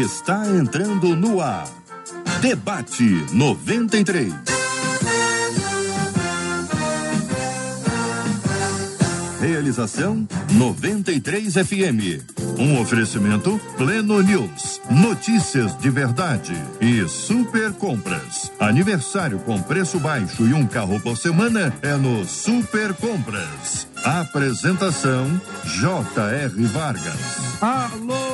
está entrando no ar. Debate 93. Realização 93 FM. Um oferecimento Pleno News. Notícias de verdade e super compras. Aniversário com preço baixo e um carro por semana é no Super Compras. Apresentação J.R. Vargas. Alô,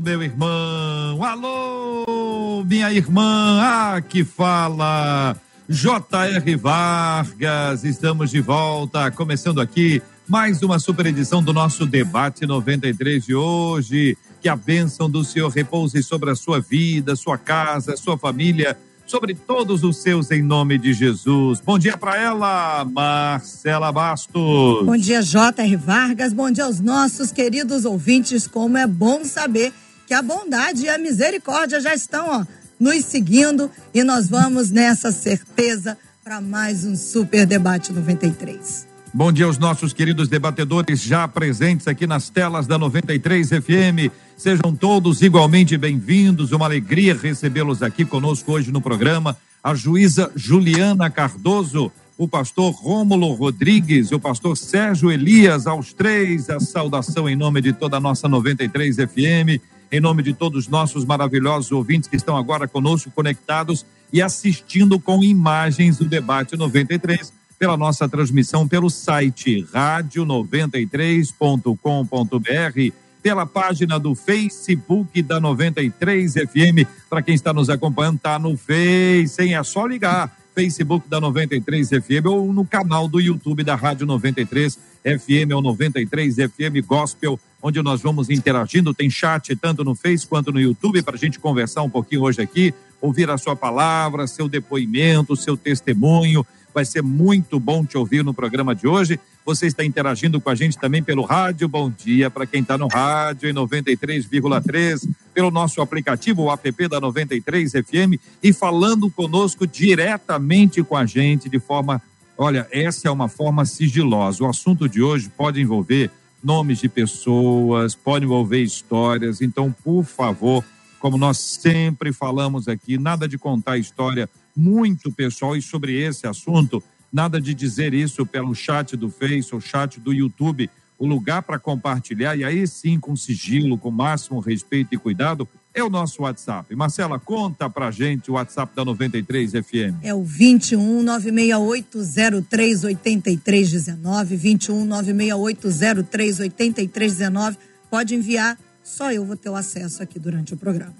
meu irmão. Alô, minha irmã. Ah, que fala. J.R. Vargas, estamos de volta, começando aqui mais uma super edição do nosso debate 93 de hoje. Que a bênção do Senhor repouse sobre a sua vida, sua casa, sua família, sobre todos os seus em nome de Jesus. Bom dia para ela, Marcela Bastos. Bom dia, J.R. Vargas. Bom dia aos nossos queridos ouvintes. Como é bom saber que a bondade e a misericórdia já estão, ó nos seguindo e nós vamos nessa certeza para mais um Super Debate 93. Bom dia aos nossos queridos debatedores já presentes aqui nas telas da 93 FM. Sejam todos igualmente bem-vindos. Uma alegria recebê-los aqui conosco hoje no programa. A juíza Juliana Cardoso, o pastor Rômulo Rodrigues, o pastor Sérgio Elias, aos três, a saudação em nome de toda a nossa 93 FM em nome de todos os nossos maravilhosos ouvintes que estão agora conosco conectados e assistindo com imagens do debate 93 pela nossa transmissão pelo site rádio93.com.br, pela página do Facebook da 93 FM. Para quem está nos acompanhando, tá no Face, hein? É só ligar. Facebook da 93 FM ou no canal do YouTube da Rádio 93 FM ou 93 FM Gospel onde nós vamos interagindo. Tem chat tanto no Face quanto no YouTube para a gente conversar um pouquinho hoje aqui, ouvir a sua palavra, seu depoimento, seu testemunho. Vai ser muito bom te ouvir no programa de hoje. Você está interagindo com a gente também pelo rádio. Bom dia para quem está no rádio em 93,3, pelo nosso aplicativo, o app da 93 FM, e falando conosco diretamente com a gente de forma. Olha, essa é uma forma sigilosa. O assunto de hoje pode envolver nomes de pessoas, pode envolver histórias. Então, por favor, como nós sempre falamos aqui, nada de contar história muito pessoal e sobre esse assunto, nada de dizer isso pelo chat do Face ou chat do YouTube. O lugar para compartilhar, e aí sim, com sigilo, com máximo respeito e cuidado, é o nosso WhatsApp. Marcela, conta pra gente o WhatsApp da 93 FM. É o 21 968038319, 21 968038319. Pode enviar, só eu vou ter o acesso aqui durante o programa.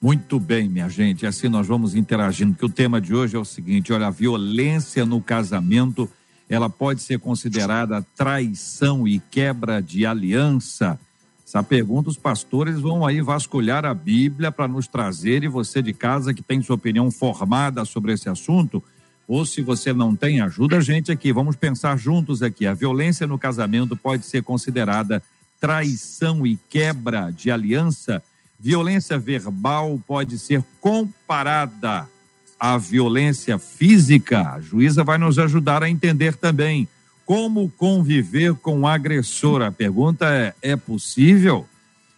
Muito bem, minha gente. Assim nós vamos interagindo, porque o tema de hoje é o seguinte: olha, a violência no casamento, ela pode ser considerada traição e quebra de aliança. Essa pergunta, os pastores vão aí vasculhar a Bíblia para nos trazer, e você de casa que tem sua opinião formada sobre esse assunto, ou se você não tem, ajuda a gente aqui. Vamos pensar juntos aqui. A violência no casamento pode ser considerada traição e quebra de aliança. Violência verbal pode ser comparada à violência física. A juíza vai nos ajudar a entender também. Como conviver com o agressor? A pergunta é: é possível?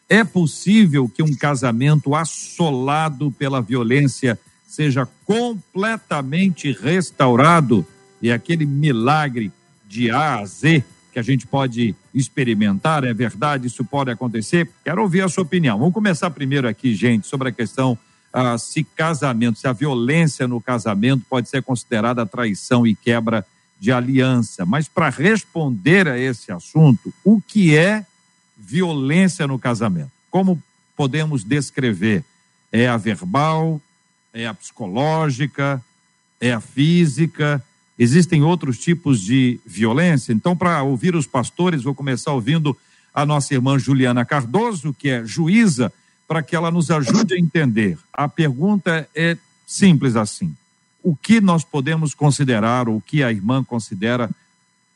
É possível que um casamento assolado pela violência seja completamente restaurado e aquele milagre de A a Z que a gente pode experimentar, é verdade? Isso pode acontecer? Quero ouvir a sua opinião. Vamos começar primeiro aqui, gente, sobre a questão ah, se casamento, se a violência no casamento pode ser considerada traição e quebra de aliança. Mas para responder a esse assunto, o que é violência no casamento? Como podemos descrever? É a verbal? É a psicológica? É a física? Existem outros tipos de violência? Então, para ouvir os pastores, vou começar ouvindo a nossa irmã Juliana Cardoso, que é juíza, para que ela nos ajude a entender. A pergunta é simples assim: o que nós podemos considerar, o que a irmã considera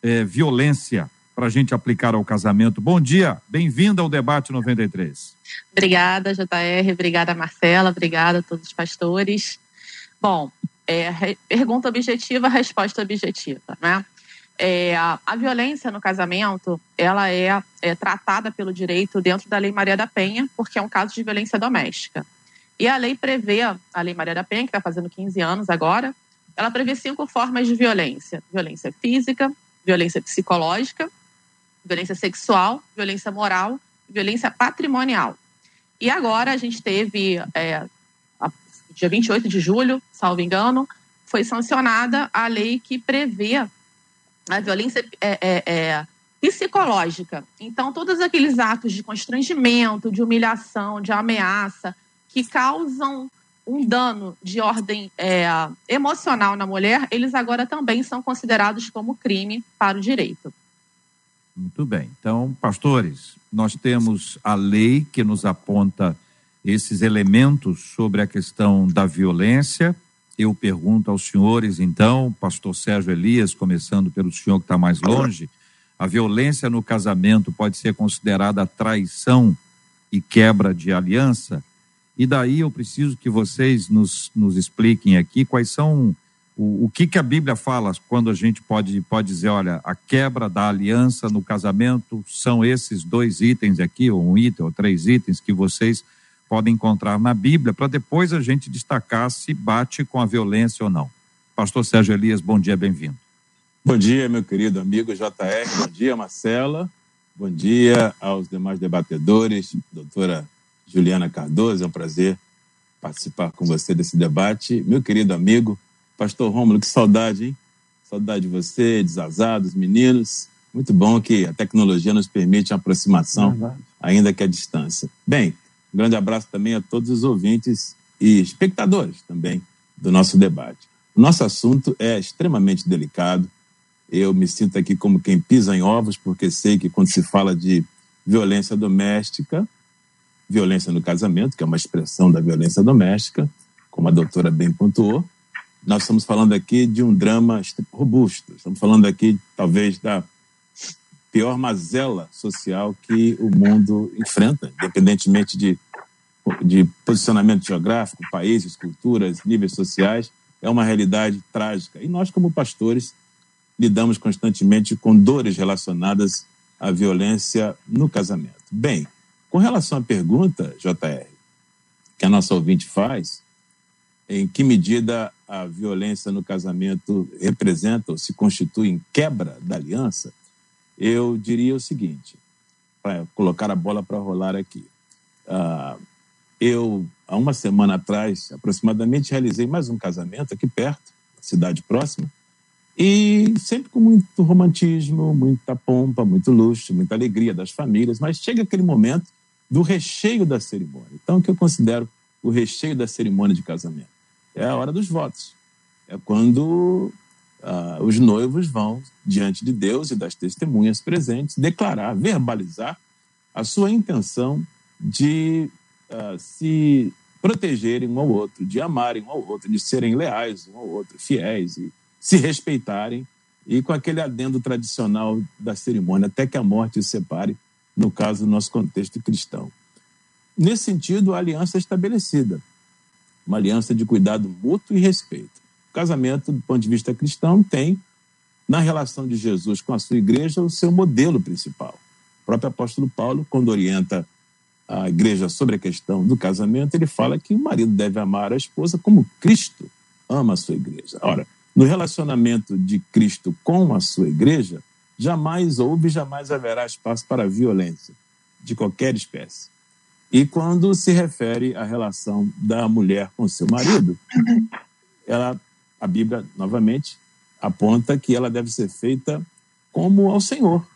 é, violência para a gente aplicar ao casamento. Bom dia, bem-vinda ao debate 93. Obrigada, JR, obrigada, Marcela, obrigada a todos os pastores. Bom, é, pergunta objetiva, resposta objetiva, né? É, a, a, violência no casamento, ela é, é, tratada pelo direito dentro da Lei Maria da Penha, porque é um caso de violência doméstica. E a lei prevê, a Lei Maria da Penha, que está fazendo 15 anos agora, ela prevê cinco formas de violência: violência física, violência psicológica, violência sexual, violência moral, violência patrimonial. E agora a gente teve, é, a, dia 28 de julho, salvo engano, foi sancionada a lei que prevê a violência é, é, é, psicológica. Então, todos aqueles atos de constrangimento, de humilhação, de ameaça, que causam um dano de ordem é, emocional na mulher, eles agora também são considerados como crime para o direito. Muito bem. Então, pastores, nós temos a lei que nos aponta esses elementos sobre a questão da violência. Eu pergunto aos senhores, então, pastor Sérgio Elias, começando pelo senhor que está mais longe, a violência no casamento pode ser considerada traição e quebra de aliança? E daí eu preciso que vocês nos, nos expliquem aqui quais são o, o que, que a Bíblia fala quando a gente pode, pode dizer, olha, a quebra da aliança no casamento são esses dois itens aqui, ou um item, ou três itens que vocês podem encontrar na Bíblia, para depois a gente destacar se bate com a violência ou não. Pastor Sérgio Elias, bom dia, bem-vindo. Bom dia, meu querido amigo JR, bom dia, Marcela, bom dia aos demais debatedores, doutora Juliana Cardoso, é um prazer participar com você desse debate. Meu querido amigo, pastor Rômulo, que saudade, hein? Saudade de você, de Zazá, dos meninos. Muito bom que a tecnologia nos permite a aproximação, ainda que à distância. Bem, um grande abraço também a todos os ouvintes e espectadores também do nosso debate. O nosso assunto é extremamente delicado. Eu me sinto aqui como quem pisa em ovos, porque sei que quando se fala de violência doméstica, violência no casamento, que é uma expressão da violência doméstica, como a doutora bem pontuou. Nós estamos falando aqui de um drama robusto, estamos falando aqui, talvez, da pior mazela social que o mundo enfrenta, independentemente de, de posicionamento geográfico, países, culturas, níveis sociais, é uma realidade trágica. E nós, como pastores, lidamos constantemente com dores relacionadas à violência no casamento. Bem, com relação à pergunta, JR, que a nossa ouvinte faz, em que medida a violência no casamento representa ou se constitui em quebra da aliança, eu diria o seguinte, para colocar a bola para rolar aqui. Uh, eu, há uma semana atrás, aproximadamente, realizei mais um casamento aqui perto, cidade próxima, e sempre com muito romantismo, muita pompa, muito luxo, muita alegria das famílias, mas chega aquele momento do recheio da cerimônia. Então, o que eu considero o recheio da cerimônia de casamento? É a hora dos votos. É quando uh, os noivos vão diante de Deus e das testemunhas presentes declarar, verbalizar a sua intenção de uh, se protegerem um ao outro, de amarem um ao outro, de serem leais um ao outro, fiéis e se respeitarem e com aquele adendo tradicional da cerimônia, até que a morte os separe no caso do nosso contexto cristão. Nesse sentido, a aliança é estabelecida, uma aliança de cuidado mútuo e respeito. O casamento, do ponto de vista cristão, tem, na relação de Jesus com a sua igreja, o seu modelo principal. O próprio apóstolo Paulo, quando orienta a igreja sobre a questão do casamento, ele fala que o marido deve amar a esposa como Cristo ama a sua igreja. Ora, no relacionamento de Cristo com a sua igreja, jamais houve jamais haverá espaço para violência de qualquer espécie. E quando se refere à relação da mulher com seu marido, ela, a Bíblia, novamente, aponta que ela deve ser feita como ao Senhor.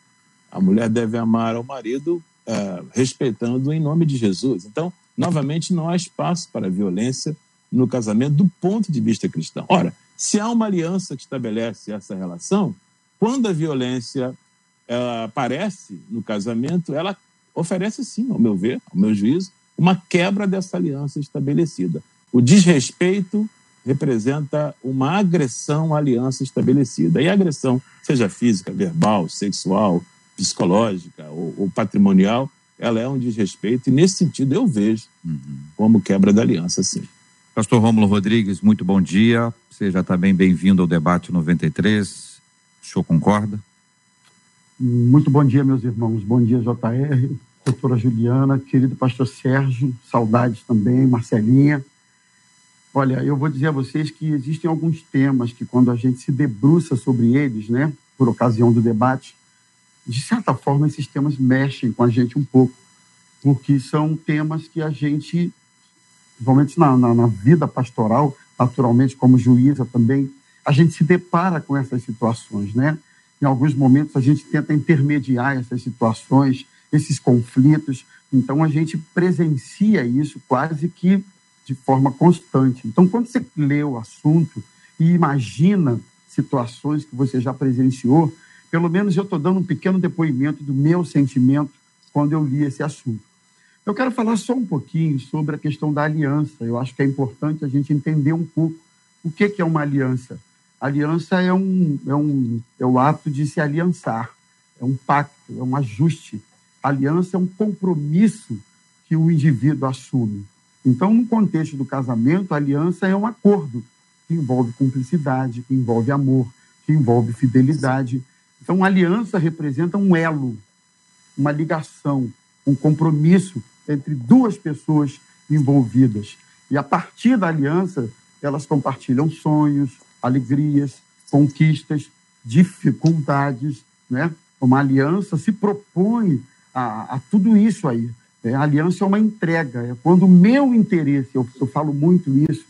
A mulher deve amar ao marido uh, respeitando em nome de Jesus. Então, novamente, não há espaço para violência no casamento do ponto de vista cristão. Ora, se há uma aliança que estabelece essa relação, quando a violência aparece no casamento, ela oferece sim, ao meu ver, ao meu juízo, uma quebra dessa aliança estabelecida. O desrespeito representa uma agressão à aliança estabelecida. E a agressão, seja física, verbal, sexual, psicológica ou, ou patrimonial, ela é um desrespeito, e nesse sentido eu vejo como quebra da aliança, sim. Pastor Rômulo Rodrigues, muito bom dia. Seja também bem-vindo ao debate 93 O senhor concorda? Muito bom dia, meus irmãos. Bom dia, JR, doutora Juliana, querido pastor Sérgio, saudades também, Marcelinha. Olha, eu vou dizer a vocês que existem alguns temas que, quando a gente se debruça sobre eles, né, por ocasião do debate, de certa forma, esses temas mexem com a gente um pouco, porque são temas que a gente, principalmente na, na, na vida pastoral, naturalmente, como juíza também, a gente se depara com essas situações, né? Em alguns momentos a gente tenta intermediar essas situações, esses conflitos. Então a gente presencia isso quase que de forma constante. Então quando você lê o assunto e imagina situações que você já presenciou, pelo menos eu estou dando um pequeno depoimento do meu sentimento quando eu li esse assunto. Eu quero falar só um pouquinho sobre a questão da aliança. Eu acho que é importante a gente entender um pouco o que é uma aliança. Aliança é, um, é, um, é o ato de se aliançar, é um pacto, é um ajuste. Aliança é um compromisso que o indivíduo assume. Então, no contexto do casamento, aliança é um acordo que envolve cumplicidade, que envolve amor, que envolve fidelidade. Então, aliança representa um elo, uma ligação, um compromisso entre duas pessoas envolvidas. E a partir da aliança, elas compartilham sonhos, alegrias, conquistas, dificuldades, né? Uma aliança se propõe a, a tudo isso aí. É, a aliança é uma entrega, é quando o meu interesse, eu, eu falo muito isso,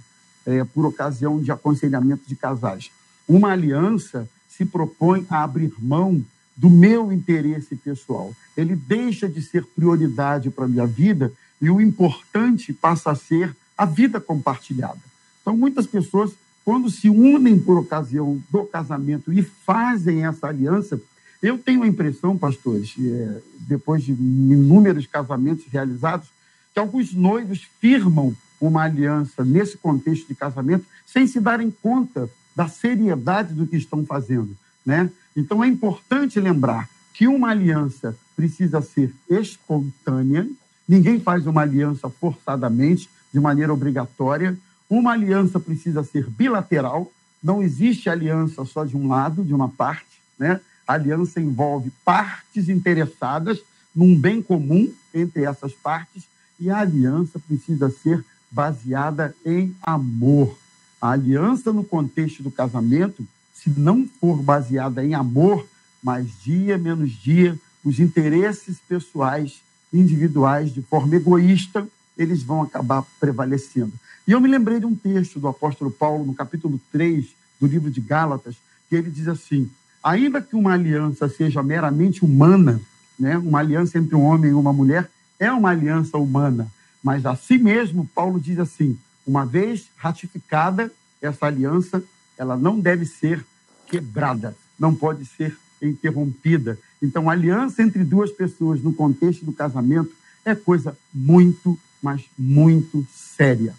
é, por ocasião de aconselhamento de casais. Uma aliança se propõe a abrir mão do meu interesse pessoal. Ele deixa de ser prioridade para a minha vida e o importante passa a ser a vida compartilhada. Então, muitas pessoas quando se unem por ocasião do casamento e fazem essa aliança, eu tenho a impressão, pastores, é, depois de inúmeros casamentos realizados, que alguns noivos firmam uma aliança nesse contexto de casamento sem se darem conta da seriedade do que estão fazendo, né? Então é importante lembrar que uma aliança precisa ser espontânea, ninguém faz uma aliança forçadamente, de maneira obrigatória, uma aliança precisa ser bilateral, não existe aliança só de um lado, de uma parte, né? A aliança envolve partes interessadas num bem comum entre essas partes e a aliança precisa ser baseada em amor. A aliança no contexto do casamento, se não for baseada em amor, mais dia menos dia, os interesses pessoais, individuais, de forma egoísta, eles vão acabar prevalecendo. E eu me lembrei de um texto do apóstolo Paulo, no capítulo 3 do livro de Gálatas, que ele diz assim: ainda que uma aliança seja meramente humana, né, uma aliança entre um homem e uma mulher é uma aliança humana, mas assim mesmo, Paulo diz assim: uma vez ratificada essa aliança, ela não deve ser quebrada, não pode ser interrompida. Então, a aliança entre duas pessoas no contexto do casamento é coisa muito, mas muito séria.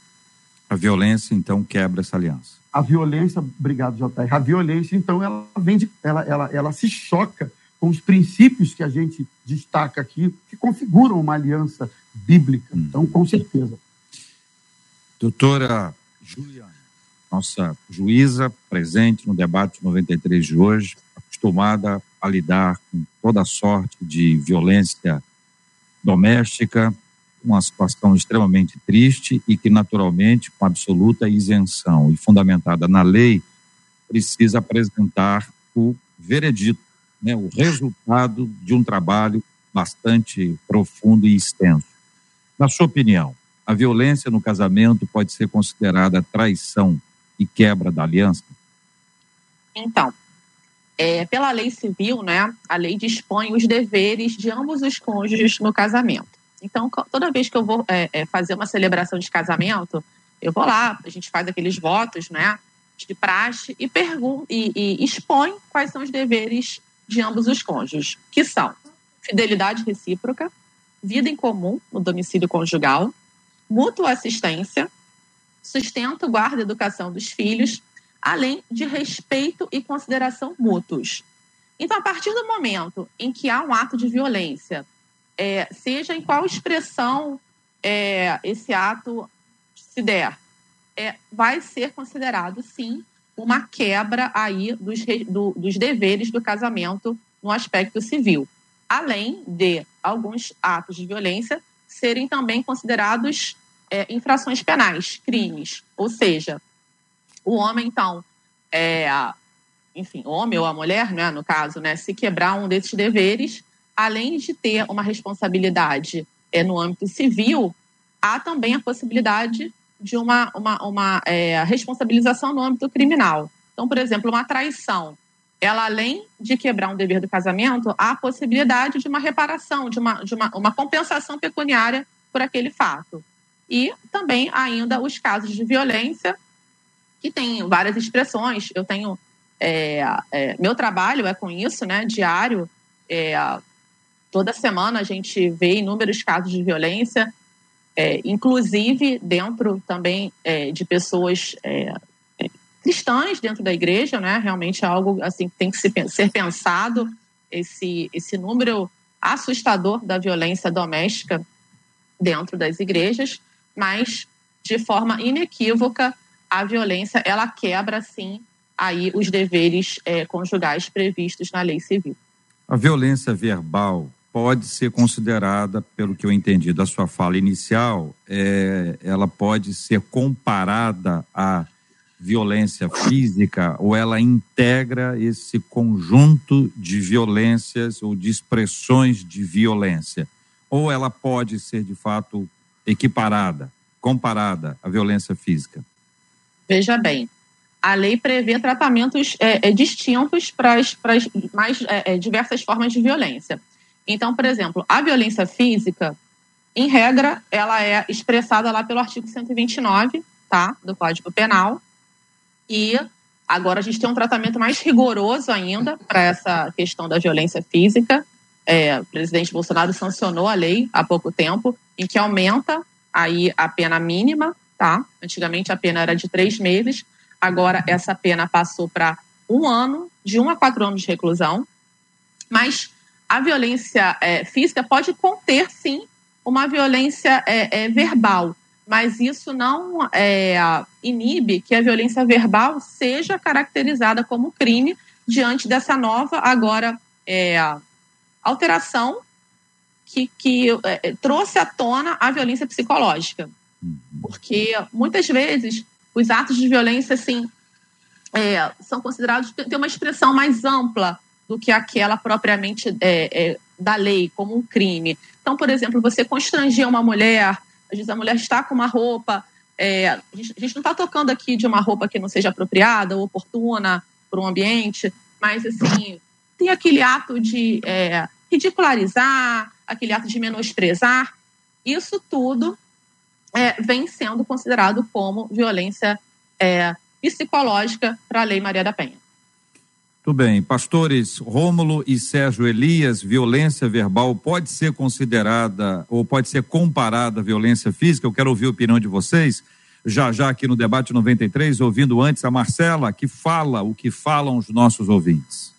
A violência, então, quebra essa aliança. A violência, obrigado, JR. A violência, então, ela vem ela, ela, ela se choca com os princípios que a gente destaca aqui, que configuram uma aliança bíblica. Hum. Então, com certeza. Doutora Juliana, nossa juíza presente no debate 93 de hoje, acostumada a lidar com toda sorte de violência doméstica, uma situação extremamente triste e que, naturalmente, com absoluta isenção e fundamentada na lei, precisa apresentar o veredito, né, o resultado de um trabalho bastante profundo e extenso. Na sua opinião, a violência no casamento pode ser considerada traição e quebra da aliança? Então, é, pela lei civil, né, a lei dispõe os deveres de ambos os cônjuges no casamento. Então, toda vez que eu vou é, é, fazer uma celebração de casamento, eu vou lá, a gente faz aqueles votos, né, de praxe e, e, e expõe quais são os deveres de ambos os cônjuges, que são fidelidade recíproca, vida em comum no domicílio conjugal, mútua assistência, sustento, guarda e educação dos filhos, além de respeito e consideração mútuos. Então, a partir do momento em que há um ato de violência é, seja em qual expressão é, esse ato se der, é, vai ser considerado, sim, uma quebra aí dos, do, dos deveres do casamento no aspecto civil, além de alguns atos de violência serem também considerados é, infrações penais, crimes. Ou seja, o homem, então, é, enfim, o homem ou a mulher, né, no caso, né, se quebrar um desses deveres, além de ter uma responsabilidade é, no âmbito civil, há também a possibilidade de uma, uma, uma é, responsabilização no âmbito criminal. Então, por exemplo, uma traição, ela além de quebrar um dever do casamento, há a possibilidade de uma reparação, de uma, de uma, uma compensação pecuniária por aquele fato. E também ainda os casos de violência, que tem várias expressões. Eu tenho. É, é, meu trabalho é com isso, né? Diário. É, toda semana a gente vê inúmeros casos de violência é, inclusive dentro também é, de pessoas é, é, cristãs dentro da igreja, né? Realmente é algo assim que tem que ser pensado esse esse número assustador da violência doméstica dentro das igrejas, mas de forma inequívoca a violência ela quebra sim aí os deveres é, conjugais previstos na lei civil. A violência verbal pode ser considerada, pelo que eu entendi da sua fala inicial, é, ela pode ser comparada à violência física ou ela integra esse conjunto de violências ou de expressões de violência? Ou ela pode ser, de fato, equiparada, comparada à violência física? Veja bem, a lei prevê tratamentos é, é, distintos para as, mais é, é, diversas formas de violência. Então, por exemplo, a violência física, em regra, ela é expressada lá pelo artigo 129, tá, do Código Penal. E agora a gente tem um tratamento mais rigoroso ainda para essa questão da violência física. É, o presidente Bolsonaro sancionou a lei há pouco tempo, em que aumenta aí a pena mínima, tá? Antigamente a pena era de três meses, agora essa pena passou para um ano, de um a quatro anos de reclusão. Mas a violência é, física pode conter, sim, uma violência é, é, verbal, mas isso não é, inibe que a violência verbal seja caracterizada como crime diante dessa nova, agora, é, alteração que, que é, trouxe à tona a violência psicológica. Uhum. Porque muitas vezes os atos de violência, assim, são considerados ter uma expressão mais ampla do que aquela propriamente é, é, da lei, como um crime. Então, por exemplo, você constranger uma mulher, às vezes a mulher está com uma roupa, é, a, gente, não está tocando aqui de uma roupa que não seja apropriada ou oportuna para um ambiente, mas assim, tem aquele ato de é, ridicularizar, aquele ato de menosprezar, isso tudo é, vem sendo considerado como violência é, psicológica para a Lei Maria da Penha. Tudo bem. Pastores Rômulo e Sérgio Elias, violência verbal pode ser considerada ou pode ser comparada à violência física? Eu quero ouvir a opinião de vocês. Já já aqui no debate 93, ouvindo antes a Marcela, que fala o que falam os nossos ouvintes.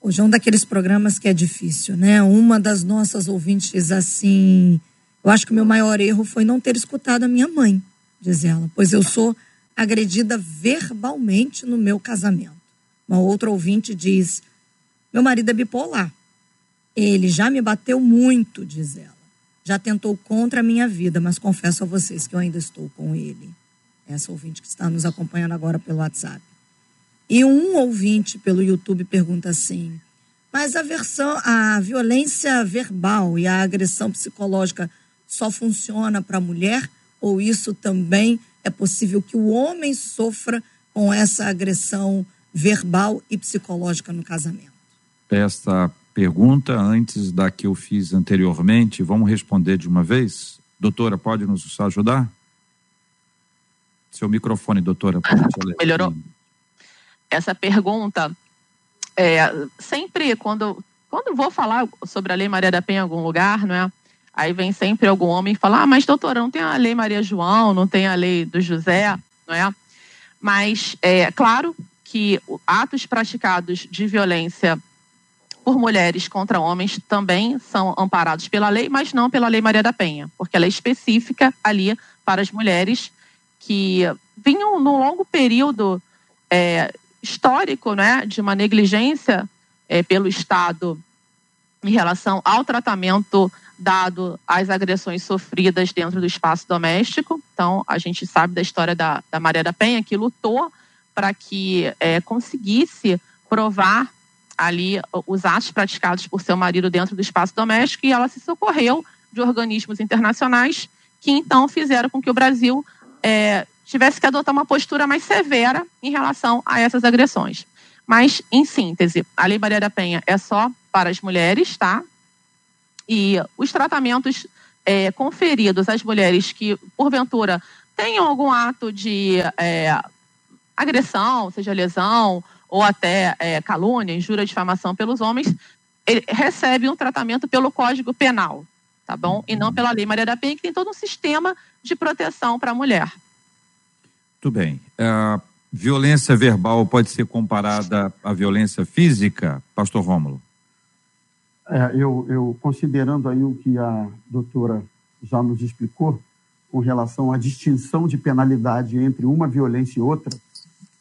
Hoje é um daqueles programas que é difícil, né? Uma das nossas ouvintes, assim, eu acho que o meu maior erro foi não ter escutado a minha mãe, diz ela, pois eu sou agredida verbalmente no meu casamento. Uma outra ouvinte diz: Meu marido é bipolar. Ele já me bateu muito, diz ela. Já tentou contra a minha vida, mas confesso a vocês que eu ainda estou com ele. Essa ouvinte que está nos acompanhando agora pelo WhatsApp. E um ouvinte pelo YouTube pergunta assim: Mas a versão, a violência verbal e a agressão psicológica só funciona para a mulher? Ou isso também é possível que o homem sofra com essa agressão verbal e psicológica no casamento? Esta pergunta, antes da que eu fiz anteriormente, vamos responder de uma vez? Doutora, pode nos ajudar? Seu microfone, doutora. Melhorou? Essa pergunta, é, sempre quando, quando vou falar sobre a Lei Maria da Penha em algum lugar, não é? Aí vem sempre algum homem e fala: Ah, mas doutora, não tem a Lei Maria João, não tem a Lei do José, não é? Mas, é claro que atos praticados de violência por mulheres contra homens também são amparados pela lei, mas não pela Lei Maria da Penha, porque ela é específica ali para as mulheres que vinham num longo período é, histórico né, de uma negligência é, pelo Estado em relação ao tratamento dado às agressões sofridas dentro do espaço doméstico. Então, a gente sabe da história da, da Maria da Penha, que lutou para que é, conseguisse provar ali os atos praticados por seu marido dentro do espaço doméstico e ela se socorreu de organismos internacionais que então fizeram com que o Brasil é, tivesse que adotar uma postura mais severa em relação a essas agressões. Mas, em síntese, a Lei Maria da Penha é só para as mulheres, tá? E os tratamentos é, conferidos às mulheres que, porventura, tenham algum ato de é, agressão, seja lesão ou até é, calúnia, injúria, difamação pelos homens, recebe um tratamento pelo Código Penal, tá bom? E não pela Lei Maria da Penha, que tem todo um sistema de proteção para a mulher. Muito bem. A violência verbal pode ser comparada à violência física, pastor Rômulo? É, eu, eu, considerando aí o que a doutora já nos explicou, com relação à distinção de penalidade entre uma violência e outra,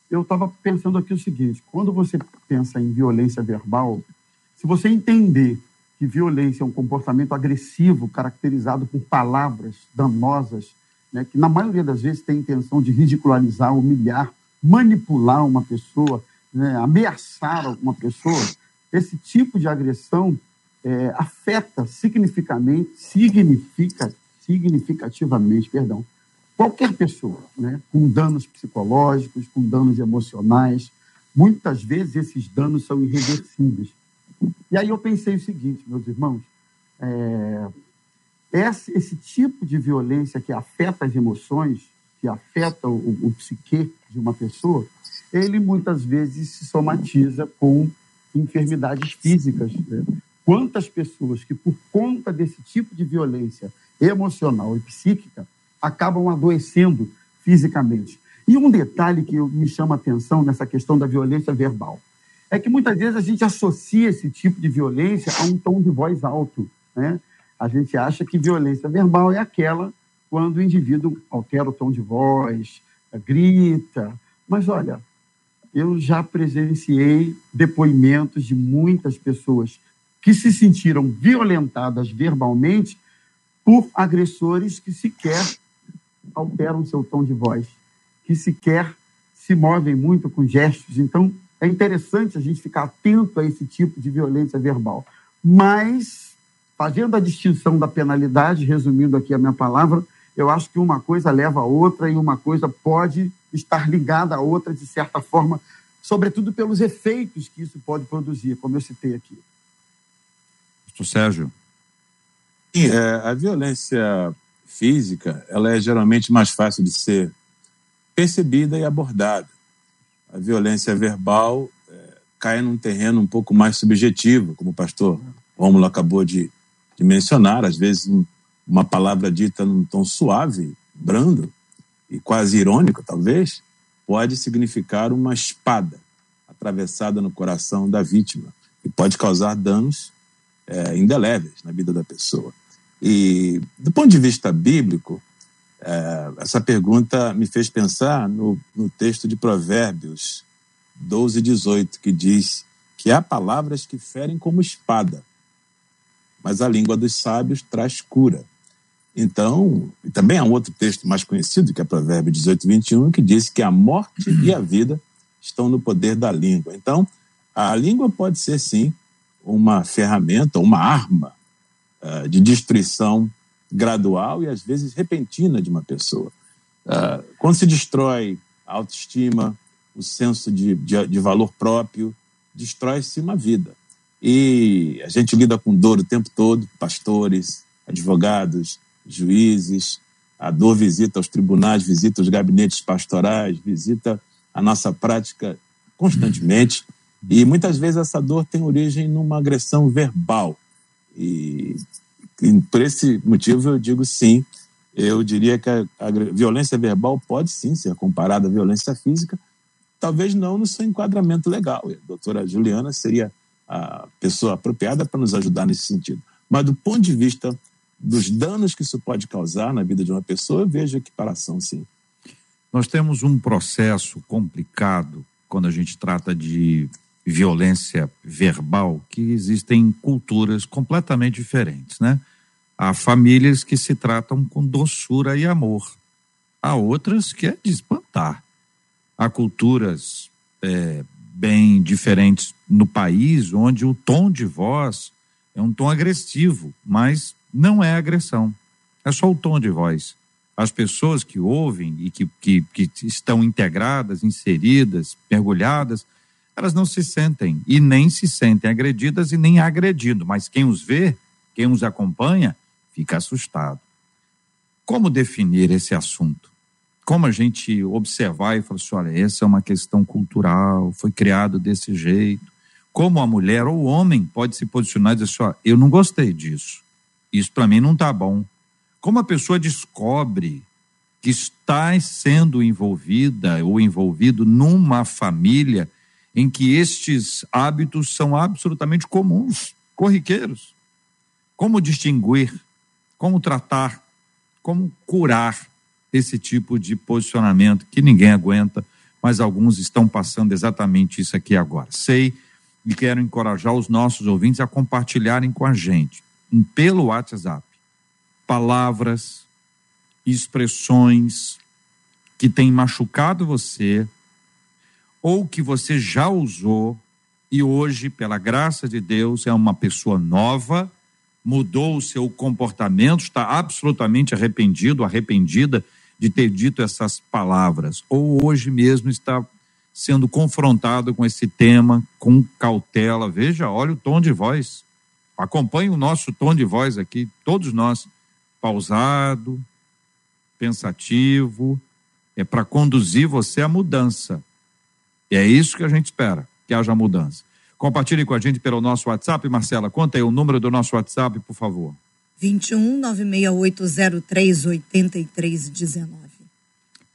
eu estava pensando aqui o seguinte: quando você pensa em violência verbal, se você entender que violência é um comportamento agressivo caracterizado por palavras danosas, né, que na maioria das vezes tem a intenção de ridicularizar, humilhar, manipular uma pessoa, né, ameaçar uma pessoa, esse tipo de agressão é, afeta significativamente, significa, significativamente, perdão, qualquer pessoa, né, com danos psicológicos, com danos emocionais. Muitas vezes esses danos são irreversíveis. E aí eu pensei o seguinte, meus irmãos, é, esse, esse, tipo de violência que afeta as emoções, que afeta o, o psique de uma pessoa, ele muitas vezes se somatiza com enfermidades físicas. Né? Quantas pessoas que, por conta desse tipo de violência emocional e psíquica, acabam adoecendo fisicamente. E um detalhe que me chama a atenção nessa questão da violência verbal é que muitas vezes a gente associa esse tipo de violência a um tom de voz alto. Né? A gente acha que violência verbal é aquela quando o indivíduo altera o tom de voz, grita. Mas olha, eu já presenciei depoimentos de muitas pessoas que se sentiram violentadas verbalmente por agressores que sequer alteram seu tom de voz, que sequer se movem muito com gestos. Então, é interessante a gente ficar atento a esse tipo de violência verbal. Mas, fazendo a distinção da penalidade, resumindo aqui a minha palavra, eu acho que uma coisa leva a outra e uma coisa pode estar ligada à outra de certa forma, sobretudo pelos efeitos que isso pode produzir, como eu citei aqui. Sérgio. Sim, é, a violência física ela é geralmente mais fácil de ser percebida e abordada. A violência verbal é, cai num terreno um pouco mais subjetivo, como o pastor Rômulo acabou de, de mencionar. Às vezes, um, uma palavra dita num tom suave, brando e quase irônico, talvez, pode significar uma espada atravessada no coração da vítima e pode causar danos é, indeléveis na vida da pessoa. E, do ponto de vista bíblico, é, essa pergunta me fez pensar no, no texto de Provérbios 12, 18, que diz que há palavras que ferem como espada, mas a língua dos sábios traz cura. Então, e também há um outro texto mais conhecido, que é Provérbios 18, 21, que diz que a morte e a vida estão no poder da língua. Então, a língua pode ser, sim, uma ferramenta, uma arma uh, de destruição gradual e às vezes repentina de uma pessoa. Uh, quando se destrói a autoestima, o senso de, de, de valor próprio, destrói-se uma vida. E a gente lida com dor o tempo todo, pastores, advogados, juízes, a dor visita os tribunais, visita os gabinetes pastorais, visita a nossa prática constantemente. E muitas vezes essa dor tem origem numa agressão verbal. E, e por esse motivo eu digo sim, eu diria que a, a, violência verbal pode sim ser comparada à violência física, talvez não no seu enquadramento legal. E a doutora Juliana seria a pessoa apropriada para nos ajudar nesse sentido. Mas do ponto de vista dos danos que isso pode causar na vida de uma pessoa, eu vejo equiparação sim. Nós temos um processo complicado quando a gente trata de violência verbal, que existem culturas completamente diferentes, né? Há famílias que se tratam com doçura e amor. Há outras que é de espantar. Há culturas é, bem diferentes no país, onde o tom de voz é um tom agressivo, mas não é agressão. É só o tom de voz. As pessoas que ouvem e que, que, que estão integradas, inseridas, mergulhadas, elas não se sentem e nem se sentem agredidas e nem agredido, mas quem os vê, quem os acompanha, fica assustado. Como definir esse assunto? Como a gente observar e falar assim, olha, essa é uma questão cultural, foi criado desse jeito. Como a mulher ou o homem pode se posicionar e dizer assim, eu não gostei disso. Isso para mim não está bom. Como a pessoa descobre que está sendo envolvida ou envolvido numa família em que estes hábitos são absolutamente comuns, corriqueiros. Como distinguir, como tratar, como curar esse tipo de posicionamento que ninguém aguenta, mas alguns estão passando exatamente isso aqui agora. Sei e quero encorajar os nossos ouvintes a compartilharem com a gente, pelo WhatsApp, palavras, expressões que têm machucado você, ou que você já usou e hoje, pela graça de Deus, é uma pessoa nova, mudou o seu comportamento, está absolutamente arrependido, arrependida de ter dito essas palavras, ou hoje mesmo está sendo confrontado com esse tema com cautela. Veja, olha o tom de voz. Acompanhe o nosso tom de voz aqui, todos nós, pausado, pensativo, é para conduzir você à mudança. E é isso que a gente espera, que haja mudança. Compartilhe com a gente pelo nosso WhatsApp, Marcela. Conta aí o número do nosso WhatsApp, por favor. 21 96803 8319.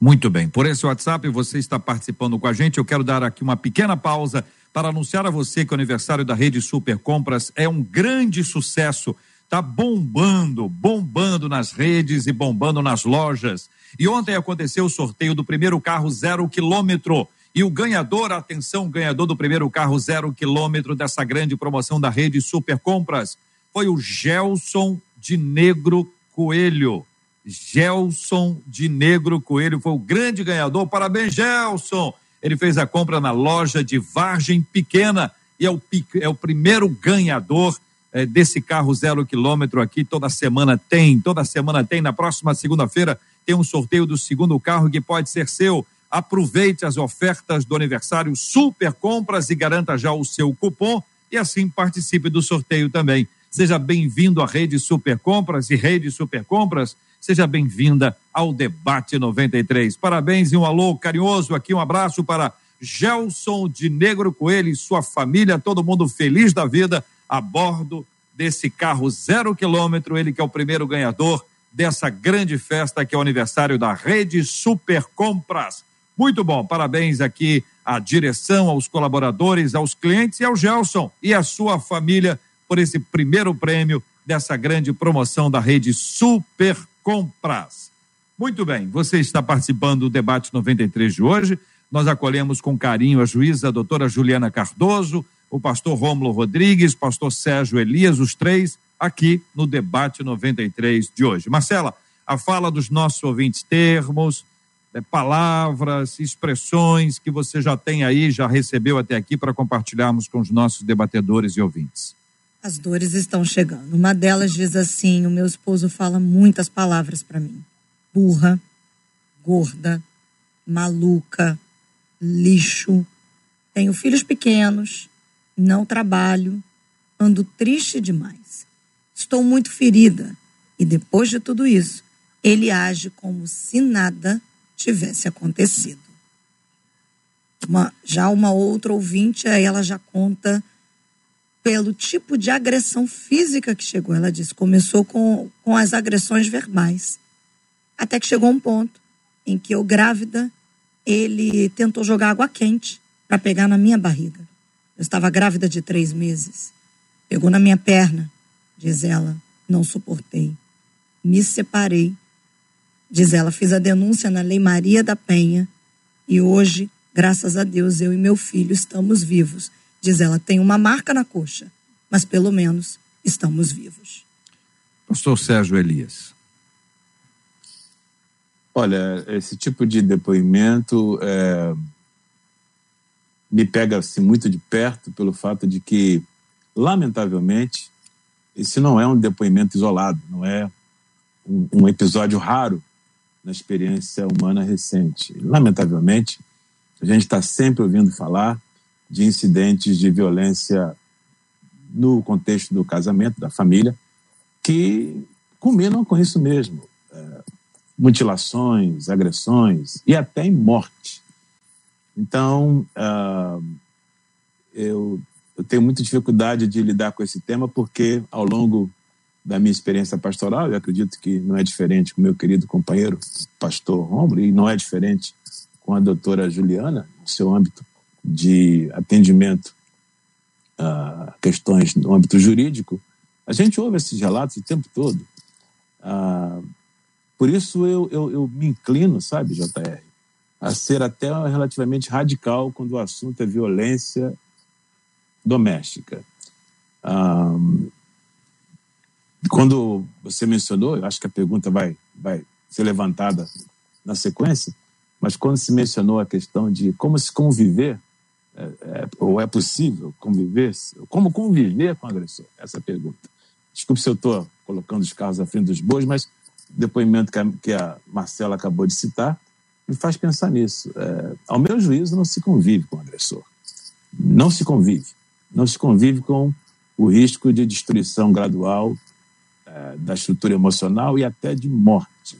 Muito bem. Por esse WhatsApp, você está participando com a gente. Eu quero dar aqui uma pequena pausa para anunciar a você que o aniversário da Rede Super Compras é um grande sucesso. Está bombando, bombando nas redes e bombando nas lojas. E ontem aconteceu o sorteio do primeiro carro zero quilômetro. E o ganhador, atenção, ganhador do primeiro carro zero quilômetro dessa grande promoção da rede Super Compras foi o Gelson de Negro Coelho. Gelson de Negro Coelho foi o grande ganhador. Parabéns, Gelson! Ele fez a compra na loja de Vargem Pequena e é o, é o primeiro ganhador é, desse carro zero quilômetro aqui. Toda semana tem, toda semana tem. Na próxima segunda-feira tem um sorteio do segundo carro que pode ser seu. Aproveite as ofertas do aniversário Super Compras e garanta já o seu cupom e assim participe do sorteio também. Seja bem-vindo à Rede Super Compras e Rede Super Compras. Seja bem-vinda ao Debate 93. Parabéns e um alô carinhoso aqui, um abraço para Gelson de Negro Coelho e sua família, todo mundo feliz da vida a bordo desse carro zero quilômetro, ele que é o primeiro ganhador dessa grande festa que é o aniversário da Rede Super Compras. Muito bom, parabéns aqui à direção, aos colaboradores, aos clientes e ao Gelson e à sua família por esse primeiro prêmio dessa grande promoção da rede Super Compras. Muito bem, você está participando do debate 93 de hoje. Nós acolhemos com carinho a juíza a doutora Juliana Cardoso, o pastor Rômulo Rodrigues, pastor Sérgio Elias, os três aqui no debate 93 de hoje. Marcela, a fala dos nossos ouvintes termos, é, palavras, expressões que você já tem aí, já recebeu até aqui para compartilharmos com os nossos debatedores e ouvintes? As dores estão chegando. Uma delas diz assim: o meu esposo fala muitas palavras para mim: burra, gorda, maluca, lixo. Tenho filhos pequenos, não trabalho, ando triste demais. Estou muito ferida. E depois de tudo isso, ele age como se nada tivesse acontecido. Uma, já uma outra ouvinte, ela já conta pelo tipo de agressão física que chegou. Ela disse, começou com, com as agressões verbais. Até que chegou um ponto em que eu, grávida, ele tentou jogar água quente para pegar na minha barriga. Eu estava grávida de três meses. Pegou na minha perna, diz ela. Não suportei. Me separei Diz ela, fiz a denúncia na Lei Maria da Penha e hoje Graças a Deus, eu e meu filho estamos vivos. Diz ela, tem uma marca na coxa, mas pelo menos estamos vivos. Pastor Sérgio Elias. Olha, esse tipo de depoimento é, me pega assim, muito de perto pelo fato de que, lamentavelmente, esse não é um depoimento isolado, não é um, um episódio raro na experiência humana recente. Lamentavelmente, a gente está sempre ouvindo falar de incidentes de violência no contexto do casamento, da família, que culminam com isso mesmo. É, mutilações, agressões e até em morte. Então, uh, eu, eu tenho muita dificuldade de lidar com esse tema porque, ao longo da minha experiência pastoral, eu acredito que não é diferente com meu querido companheiro, pastor Romulo, e não é diferente com a doutora Juliana, no seu âmbito de atendimento a questões no âmbito jurídico, a gente ouve esses relatos o tempo todo. Uh, por isso eu, eu, eu me inclino, sabe, JR, a ser até relativamente radical quando o assunto é violência doméstica. Um, quando você mencionou, eu acho que a pergunta vai, vai ser levantada na sequência, mas quando se mencionou a questão de como se conviver, é, é, ou é possível conviver, como conviver com o agressor? Essa é pergunta. Desculpe se eu estou colocando os carros à frente dos bois, mas depoimento que a, que a Marcela acabou de citar me faz pensar nisso. É, ao meu juízo, não se convive com o agressor. Não se convive. Não se convive com o risco de destruição gradual da estrutura emocional e até de morte.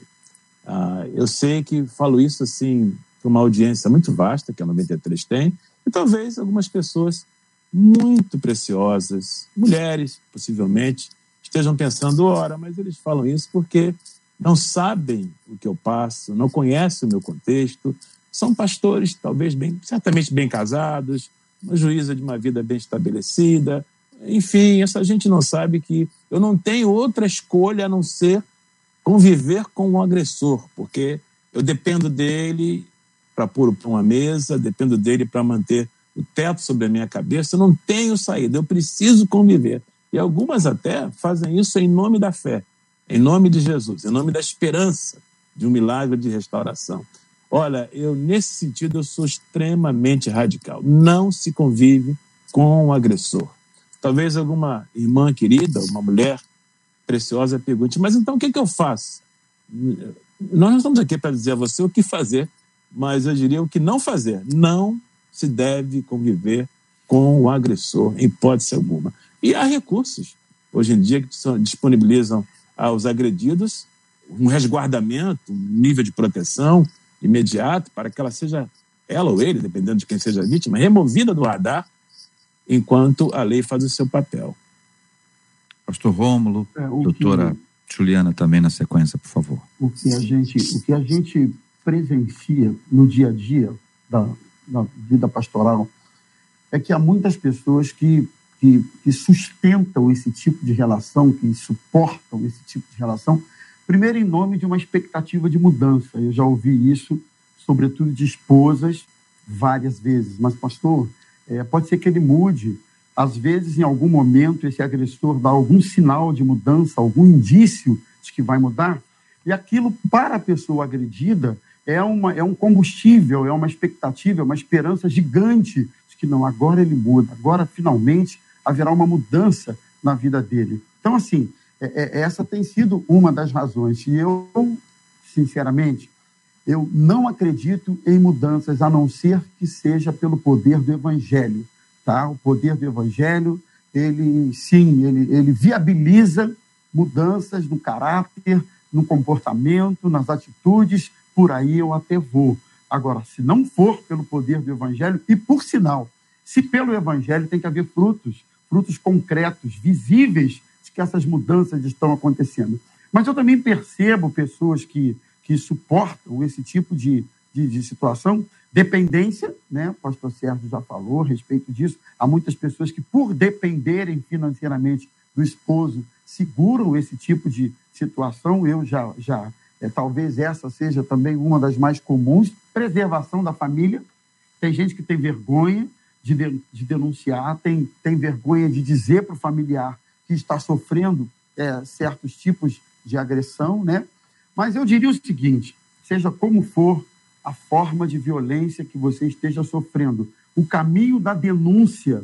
Ah, eu sei que falo isso assim para uma audiência muito vasta, que a 93 tem, e talvez algumas pessoas muito preciosas, mulheres, possivelmente, estejam pensando, ora, mas eles falam isso porque não sabem o que eu passo, não conhecem o meu contexto, são pastores, talvez bem, certamente bem casados, uma juíza de uma vida bem estabelecida. Enfim, essa gente não sabe que eu não tenho outra escolha a não ser conviver com o agressor, porque eu dependo dele para pôr uma mesa, dependo dele para manter o teto sobre a minha cabeça, eu não tenho saída, eu preciso conviver. E algumas até fazem isso em nome da fé. Em nome de Jesus, em nome da esperança de um milagre de restauração. Olha, eu nesse sentido eu sou extremamente radical. Não se convive com o agressor. Talvez alguma irmã querida, uma mulher preciosa pergunte: mas então o que, é que eu faço? Nós não estamos aqui para dizer a você o que fazer, mas eu diria o que não fazer. Não se deve conviver com o agressor, em hipótese alguma. E há recursos hoje em dia que disponibilizam aos agredidos um resguardamento, um nível de proteção imediato para que ela seja, ela ou ele, dependendo de quem seja a vítima, removida do radar enquanto a lei faz o seu papel. Pastor Rômulo, é, doutora que, Juliana também na sequência, por favor. O que a gente, o que a gente presencia no dia a dia da, da vida pastoral é que há muitas pessoas que que, que sustentam esse tipo de relação, que suportam esse tipo de relação, primeiro em nome de uma expectativa de mudança. Eu já ouvi isso, sobretudo de esposas, várias vezes. Mas, pastor, é, pode ser que ele mude. Às vezes, em algum momento, esse agressor dá algum sinal de mudança, algum indício de que vai mudar, e aquilo, para a pessoa agredida, é, uma, é um combustível, é uma expectativa, é uma esperança gigante de que não, agora ele muda, agora finalmente haverá uma mudança na vida dele. Então, assim, é, é, essa tem sido uma das razões. E eu, sinceramente, eu não acredito em mudanças a não ser que seja pelo poder do Evangelho. Tá? O poder do Evangelho, ele sim, ele, ele viabiliza mudanças no caráter, no comportamento, nas atitudes, por aí eu até vou. Agora, se não for pelo poder do Evangelho, e por sinal, se pelo Evangelho tem que haver frutos, frutos concretos, visíveis de que essas mudanças estão acontecendo. Mas eu também percebo pessoas que, que suportam esse tipo de, de, de situação, dependência, né? O pastor Sérgio já falou a respeito disso. Há muitas pessoas que, por dependerem financeiramente do esposo, seguram esse tipo de situação. Eu já, já é, talvez essa seja também uma das mais comuns. Preservação da família, Tem gente que tem vergonha de, de denunciar, tem, tem vergonha de dizer para o familiar que está sofrendo é, certos tipos de agressão, né? Mas eu diria o seguinte: seja como for a forma de violência que você esteja sofrendo, o caminho da denúncia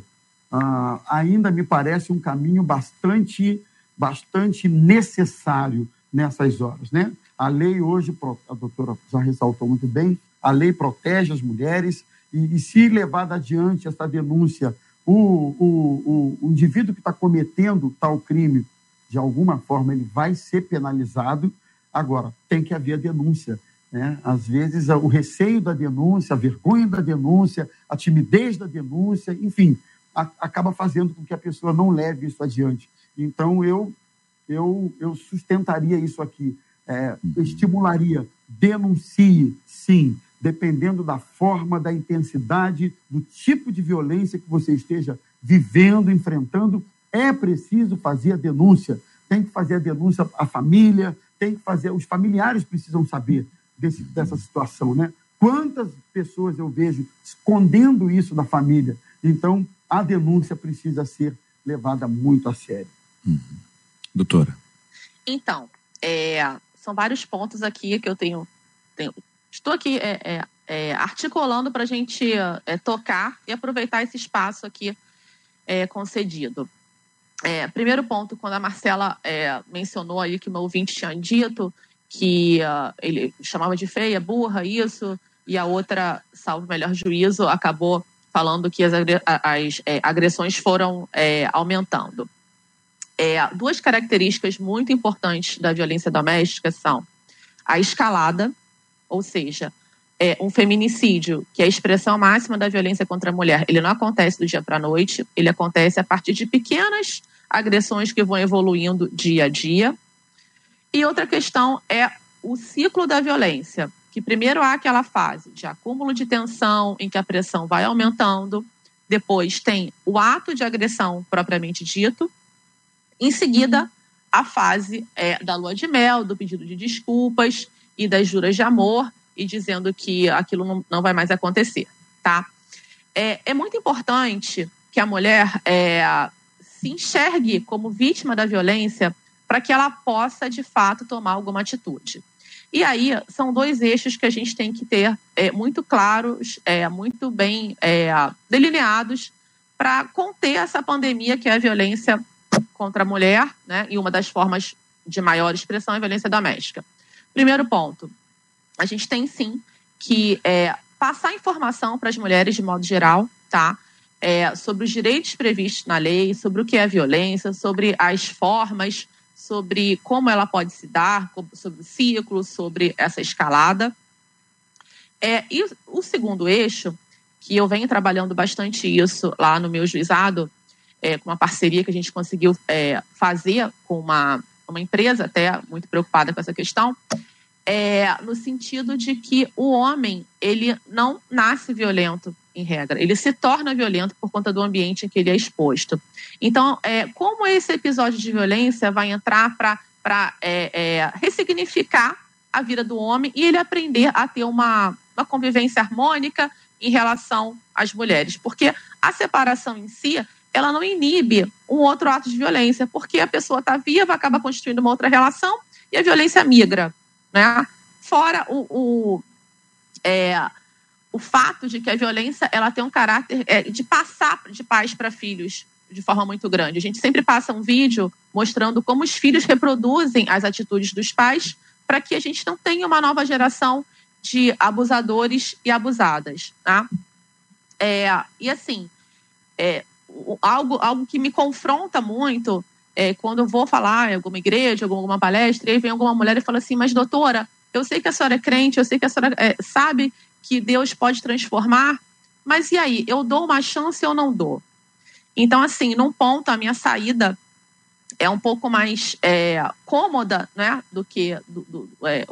ah, ainda me parece um caminho bastante, bastante necessário nessas horas, né? A lei hoje, a doutora já ressaltou muito bem, a lei protege as mulheres e, e se levada adiante essa denúncia, o, o, o, o indivíduo que está cometendo tal crime, de alguma forma, ele vai ser penalizado. Agora, tem que haver a denúncia. Né? Às vezes, o receio da denúncia, a vergonha da denúncia, a timidez da denúncia, enfim, a, acaba fazendo com que a pessoa não leve isso adiante. Então, eu, eu, eu sustentaria isso aqui, é, uhum. estimularia, denuncie, sim, dependendo da forma, da intensidade, do tipo de violência que você esteja vivendo, enfrentando, é preciso fazer a denúncia. Tem que fazer a denúncia à família, tem que fazer, os familiares precisam saber desse, dessa situação, né? Quantas pessoas eu vejo escondendo isso da família? Então, a denúncia precisa ser levada muito a sério. Uhum. Doutora. Então, é, são vários pontos aqui que eu tenho, tenho estou aqui é, é, é articulando para a gente é, tocar e aproveitar esse espaço aqui é, primeiro ponto, quando a Marcela mencionou aí que o meu ouvinte tinha dito que uh, ele chamava de feia, burra, isso, e a outra, salvo melhor juízo, acabou falando que as, as é, agressões foram é, aumentando. É, duas características muito importantes da violência doméstica são a escalada, ou seja, é, um feminicídio, que é a expressão máxima da violência contra a mulher, ele não acontece do dia para a noite, ele acontece a partir de pequenas agressões que vão evoluindo dia a dia. E outra questão é o ciclo da violência, que primeiro há aquela fase de acúmulo de tensão, em que a pressão vai aumentando, depois tem o ato de agressão propriamente dito, em seguida a fase é, da lua de mel, do pedido de desculpas e das juras de amor e dizendo que aquilo não, não vai mais acontecer, tá? É, é muito importante que a mulher é, se enxergue como vítima da violência para que ela possa, de fato, tomar alguma atitude. E aí são dois eixos que a gente tem que ter é, muito claros, é, muito bem é, delineados para conter essa pandemia que é a violência contra a mulher, né? E uma das formas de maior expressão é a violência doméstica. Primeiro ponto, a gente tem sim que é, passar informação para as mulheres de modo geral, tá? É, sobre os direitos previstos na lei, sobre o que é violência, sobre as formas sobre como ela pode se dar, sobre o ciclo, sobre essa escalada. É, e o segundo eixo, que eu venho trabalhando bastante isso lá no meu juizado, é, com uma parceria que a gente conseguiu é, fazer com uma, uma empresa até muito preocupada com essa questão, é, no sentido de que o homem ele não nasce violento em regra, ele se torna violento por conta do ambiente em que ele é exposto. Então, é, como esse episódio de violência vai entrar para é, é, ressignificar a vida do homem e ele aprender a ter uma, uma convivência harmônica em relação às mulheres, porque a separação em si ela não inibe um outro ato de violência, porque a pessoa está viva, acaba constituindo uma outra relação e a violência migra né? Fora o, o, é, o fato de que a violência ela tem um caráter é, de passar de pais para filhos de forma muito grande. A gente sempre passa um vídeo mostrando como os filhos reproduzem as atitudes dos pais para que a gente não tenha uma nova geração de abusadores e abusadas. Tá? É, e assim, é, algo, algo que me confronta muito é, quando eu vou falar em alguma igreja, alguma palestra, e vem alguma mulher e fala assim: Mas, doutora, eu sei que a senhora é crente, eu sei que a senhora é, sabe que Deus pode transformar, mas e aí? Eu dou uma chance ou não dou? Então, assim, num ponto, a minha saída é um pouco mais é, cômoda né, do que do, do, é,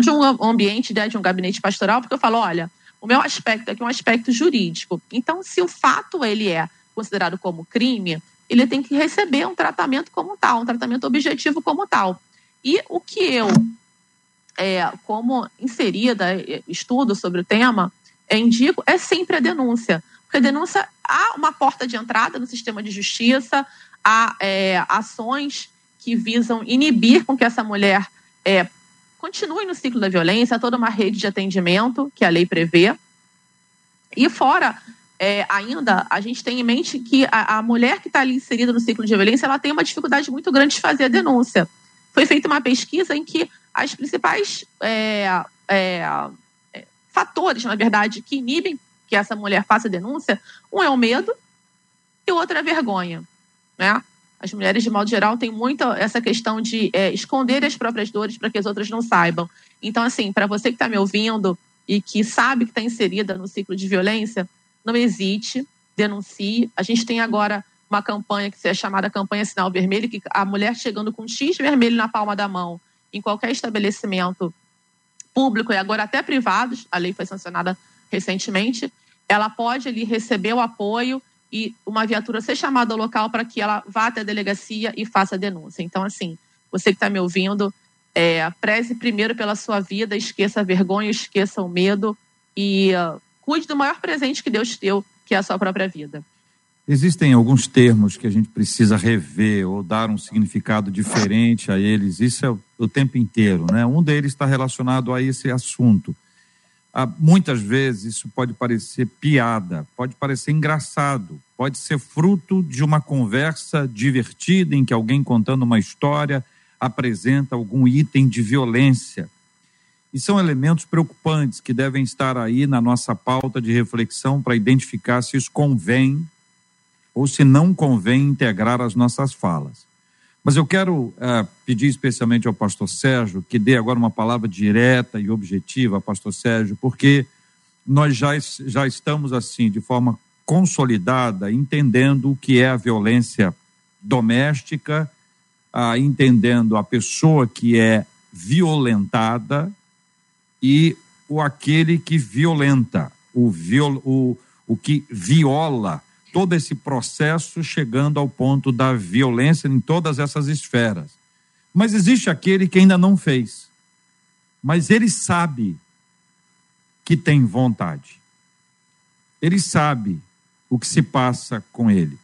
de um ambiente, né, de um gabinete pastoral, porque eu falo: olha, o meu aspecto aqui é um aspecto jurídico. Então, se o fato ele é considerado como crime, ele tem que receber um tratamento como tal, um tratamento objetivo como tal. E o que eu, é, como inserida, é, estudo sobre o tema, indico é sempre a denúncia. Porque a denúncia há uma porta de entrada no sistema de justiça, há é, ações que visam inibir com que essa mulher é, continue no ciclo da violência, toda uma rede de atendimento que a lei prevê. E fora, é, ainda, a gente tem em mente que a, a mulher que está ali inserida no ciclo de violência, ela tem uma dificuldade muito grande de fazer a denúncia. Foi feita uma pesquisa em que as principais é, é, é fatores, na verdade, que inibem que essa mulher faça denúncia, um é o medo e o outro é a vergonha, né? As mulheres, de modo geral, têm muito essa questão de é, esconder as próprias dores para que as outras não saibam. Então, assim, para você que está me ouvindo e que sabe que está inserida no ciclo de violência, não hesite, denuncie. A gente tem agora uma campanha que é chamada campanha Sinal Vermelho, que a mulher chegando com X vermelho na palma da mão em qualquer estabelecimento público e agora até privados, a lei foi sancionada recentemente, ela pode ali receber o apoio e uma viatura ser chamada ao local para que ela vá até a delegacia e faça a denúncia. Então, assim, você que está me ouvindo, é, preze primeiro pela sua vida, esqueça a vergonha, esqueça o medo e uh, cuide do maior presente que Deus te deu, que é a sua própria vida. Existem alguns termos que a gente precisa rever ou dar um significado diferente a eles, isso é o, o tempo inteiro, né? Um deles está relacionado a esse assunto. Ah, muitas vezes isso pode parecer piada, pode parecer engraçado, pode ser fruto de uma conversa divertida em que alguém contando uma história apresenta algum item de violência. E são elementos preocupantes que devem estar aí na nossa pauta de reflexão para identificar se isso convém ou se não convém integrar as nossas falas. Mas eu quero uh, pedir especialmente ao pastor Sérgio que dê agora uma palavra direta e objetiva, pastor Sérgio, porque nós já, já estamos assim, de forma consolidada, entendendo o que é a violência doméstica, uh, entendendo a pessoa que é violentada e o aquele que violenta, o, viol, o, o que viola todo esse processo chegando ao ponto da violência em todas essas esferas. Mas existe aquele que ainda não fez, mas ele sabe que tem vontade. Ele sabe o que se passa com ele.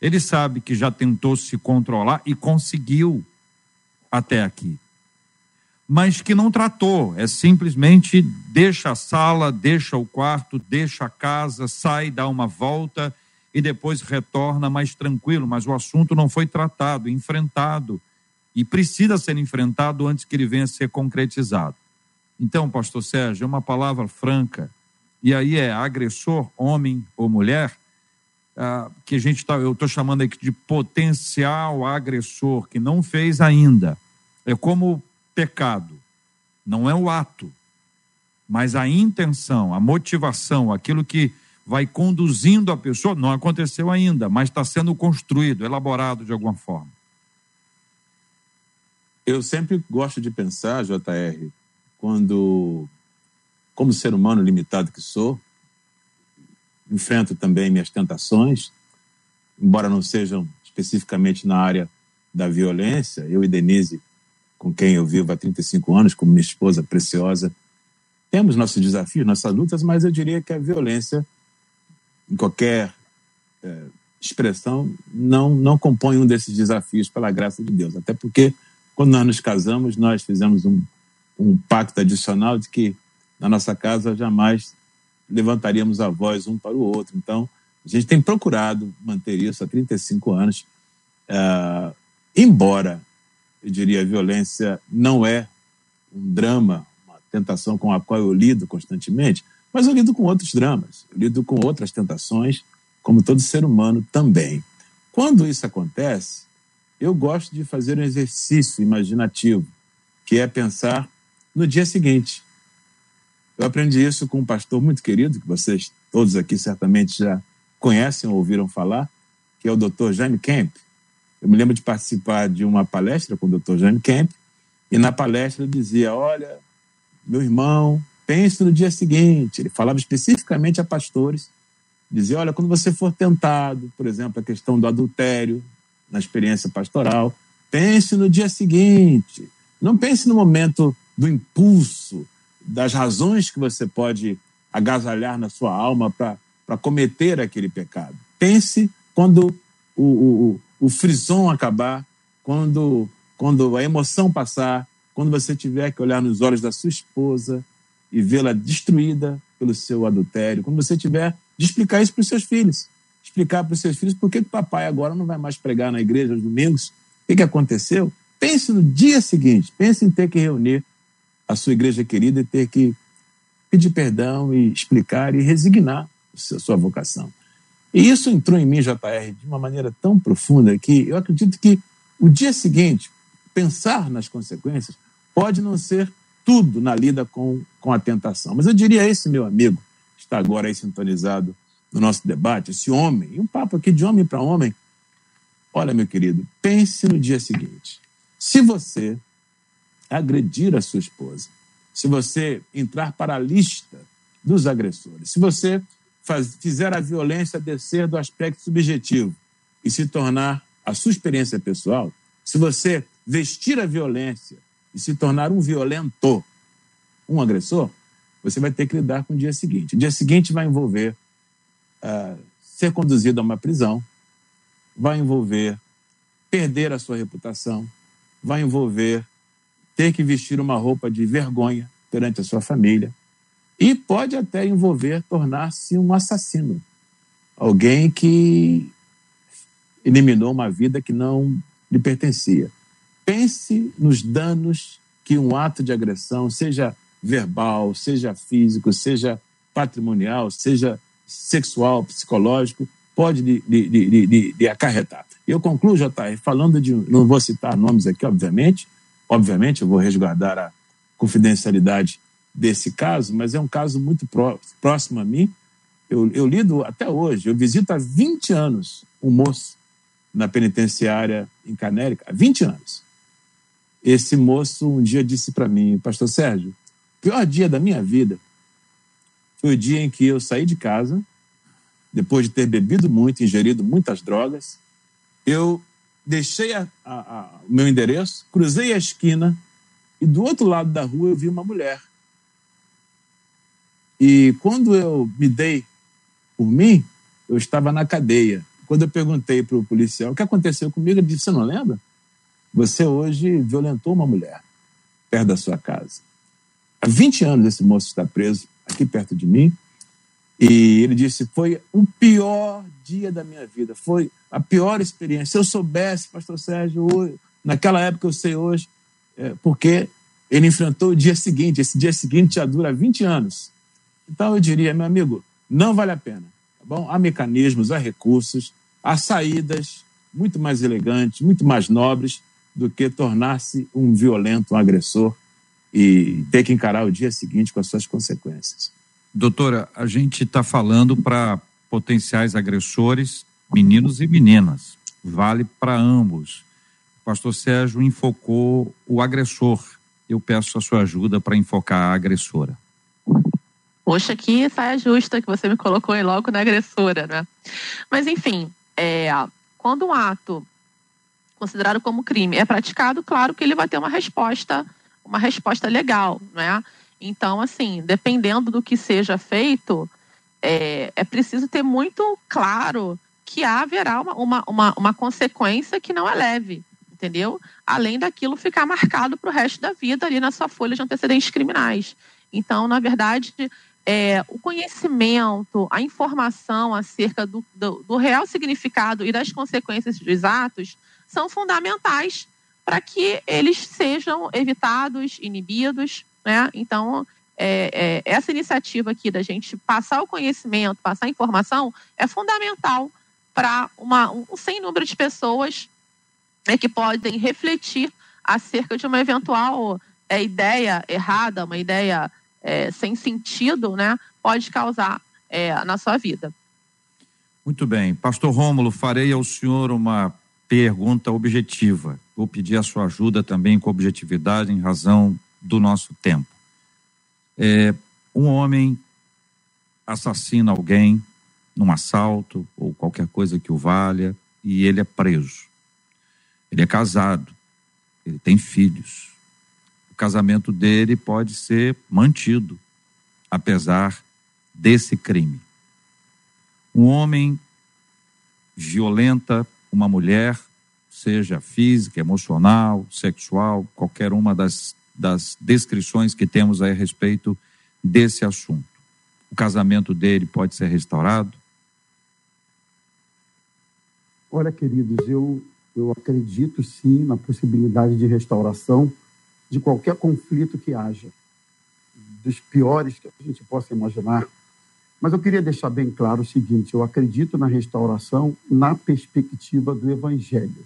Ele sabe que já tentou se controlar e conseguiu até aqui. Mas que não tratou, é simplesmente deixa a sala, deixa o quarto, deixa a casa, sai, dá uma volta e depois retorna mais tranquilo, mas o assunto não foi tratado, enfrentado e precisa ser enfrentado antes que ele venha a ser concretizado. Então, pastor Sérgio, é uma palavra franca, e aí é agressor, homem ou mulher, ah, que a gente está, eu estou chamando aqui de potencial agressor, que não fez ainda. É como pecado, não é o ato, mas a intenção, a motivação, aquilo que vai conduzindo a pessoa, não aconteceu ainda, mas está sendo construído, elaborado de alguma forma. Eu sempre gosto de pensar, JR, quando, como ser humano limitado que sou, enfrento também minhas tentações, embora não sejam especificamente na área da violência, eu e Denise, com quem eu vivo há 35 anos, como minha esposa preciosa, temos nossos desafios, nossas lutas, mas eu diria que a violência em qualquer é, expressão, não, não compõe um desses desafios pela graça de Deus. Até porque, quando nós nos casamos, nós fizemos um, um pacto adicional de que na nossa casa jamais levantaríamos a voz um para o outro. Então, a gente tem procurado manter isso há 35 anos, é, embora, eu diria, a violência não é um drama, uma tentação com a qual eu lido constantemente, mas eu lido com outros dramas, eu lido com outras tentações, como todo ser humano também. Quando isso acontece, eu gosto de fazer um exercício imaginativo, que é pensar no dia seguinte. Eu aprendi isso com um pastor muito querido, que vocês todos aqui certamente já conhecem ou ouviram falar, que é o Dr. Jaime Kemp. Eu me lembro de participar de uma palestra com o Dr. Jaime Kemp, e na palestra ele dizia: Olha, meu irmão, Pense no dia seguinte. Ele falava especificamente a pastores, dizia: olha, quando você for tentado, por exemplo, a questão do adultério na experiência pastoral, pense no dia seguinte. Não pense no momento do impulso, das razões que você pode agasalhar na sua alma para cometer aquele pecado. Pense quando o, o, o frison acabar, quando, quando a emoção passar, quando você tiver que olhar nos olhos da sua esposa e vê-la destruída pelo seu adultério, quando você tiver de explicar isso para os seus filhos, explicar para os seus filhos por que o papai agora não vai mais pregar na igreja aos domingos, o que, que aconteceu, pense no dia seguinte, pense em ter que reunir a sua igreja querida e ter que pedir perdão e explicar e resignar a sua vocação. E isso entrou em mim, JR, de uma maneira tão profunda que eu acredito que o dia seguinte, pensar nas consequências, pode não ser tudo na lida com, com a tentação. Mas eu diria esse meu amigo, que está agora aí sintonizado no nosso debate, esse homem, e um papo aqui de homem para homem. Olha, meu querido, pense no dia seguinte. Se você agredir a sua esposa, se você entrar para a lista dos agressores, se você faz, fizer a violência descer do aspecto subjetivo e se tornar a sua experiência pessoal, se você vestir a violência e se tornar um violento, um agressor, você vai ter que lidar com o dia seguinte. O dia seguinte vai envolver uh, ser conduzido a uma prisão, vai envolver perder a sua reputação, vai envolver ter que vestir uma roupa de vergonha perante a sua família, e pode até envolver tornar-se um assassino. Alguém que eliminou uma vida que não lhe pertencia. Pense nos danos que um ato de agressão, seja verbal, seja físico, seja patrimonial, seja sexual, psicológico, pode lhe, lhe acarretar. Eu concluo, JR, falando de. Não vou citar nomes aqui, obviamente. Obviamente, eu vou resguardar a confidencialidade desse caso, mas é um caso muito próximo a mim. Eu, eu lido até hoje, eu visito há 20 anos um moço na penitenciária em Canérica, há 20 anos. Esse moço um dia disse para mim, Pastor Sérgio, pior dia da minha vida foi o dia em que eu saí de casa, depois de ter bebido muito, ingerido muitas drogas, eu deixei a, a, a, o meu endereço, cruzei a esquina e do outro lado da rua eu vi uma mulher e quando eu me dei por mim, eu estava na cadeia. Quando eu perguntei para o policial o que aconteceu comigo, ele disse: Você não lembra? Você hoje violentou uma mulher perto da sua casa. Há 20 anos esse moço está preso aqui perto de mim. E ele disse: Foi o pior dia da minha vida, foi a pior experiência. Se eu soubesse, Pastor Sérgio, hoje, naquela época eu sei hoje, é, porque ele enfrentou o dia seguinte. Esse dia seguinte já dura 20 anos. Então eu diria, meu amigo, não vale a pena. Tá bom? Há mecanismos, há recursos, há saídas muito mais elegantes, muito mais nobres do que tornar-se um violento, um agressor e ter que encarar o dia seguinte com as suas consequências. Doutora, a gente está falando para potenciais agressores, meninos e meninas. Vale para ambos. O pastor Sérgio enfocou o agressor. Eu peço a sua ajuda para enfocar a agressora. Poxa, que saia justa que você me colocou aí logo na agressora, né? Mas, enfim, é, quando um ato considerado como crime é praticado, claro que ele vai ter uma resposta, uma resposta legal, né? Então, assim, dependendo do que seja feito, é, é preciso ter muito claro que haverá uma, uma, uma, uma consequência que não é leve, entendeu? Além daquilo ficar marcado para o resto da vida ali na sua folha de antecedentes criminais. Então, na verdade, é, o conhecimento, a informação acerca do, do, do, real significado e das consequências dos atos são fundamentais para que eles sejam evitados, inibidos. Né? Então, é, é, essa iniciativa aqui da gente passar o conhecimento, passar a informação, é fundamental para um sem número de pessoas né, que podem refletir acerca de uma eventual é, ideia errada, uma ideia é, sem sentido, né, pode causar é, na sua vida. Muito bem. Pastor Rômulo, farei ao senhor uma pergunta objetiva. Vou pedir a sua ajuda também com objetividade em razão do nosso tempo. É, um homem assassina alguém num assalto ou qualquer coisa que o valha e ele é preso. Ele é casado, ele tem filhos o casamento dele pode ser mantido, apesar desse crime. Um homem violenta uma mulher, seja física, emocional, sexual, qualquer uma das, das descrições que temos a respeito desse assunto. O casamento dele pode ser restaurado? Olha, queridos, eu, eu acredito sim na possibilidade de restauração de qualquer conflito que haja, dos piores que a gente possa imaginar. Mas eu queria deixar bem claro o seguinte: eu acredito na restauração na perspectiva do Evangelho.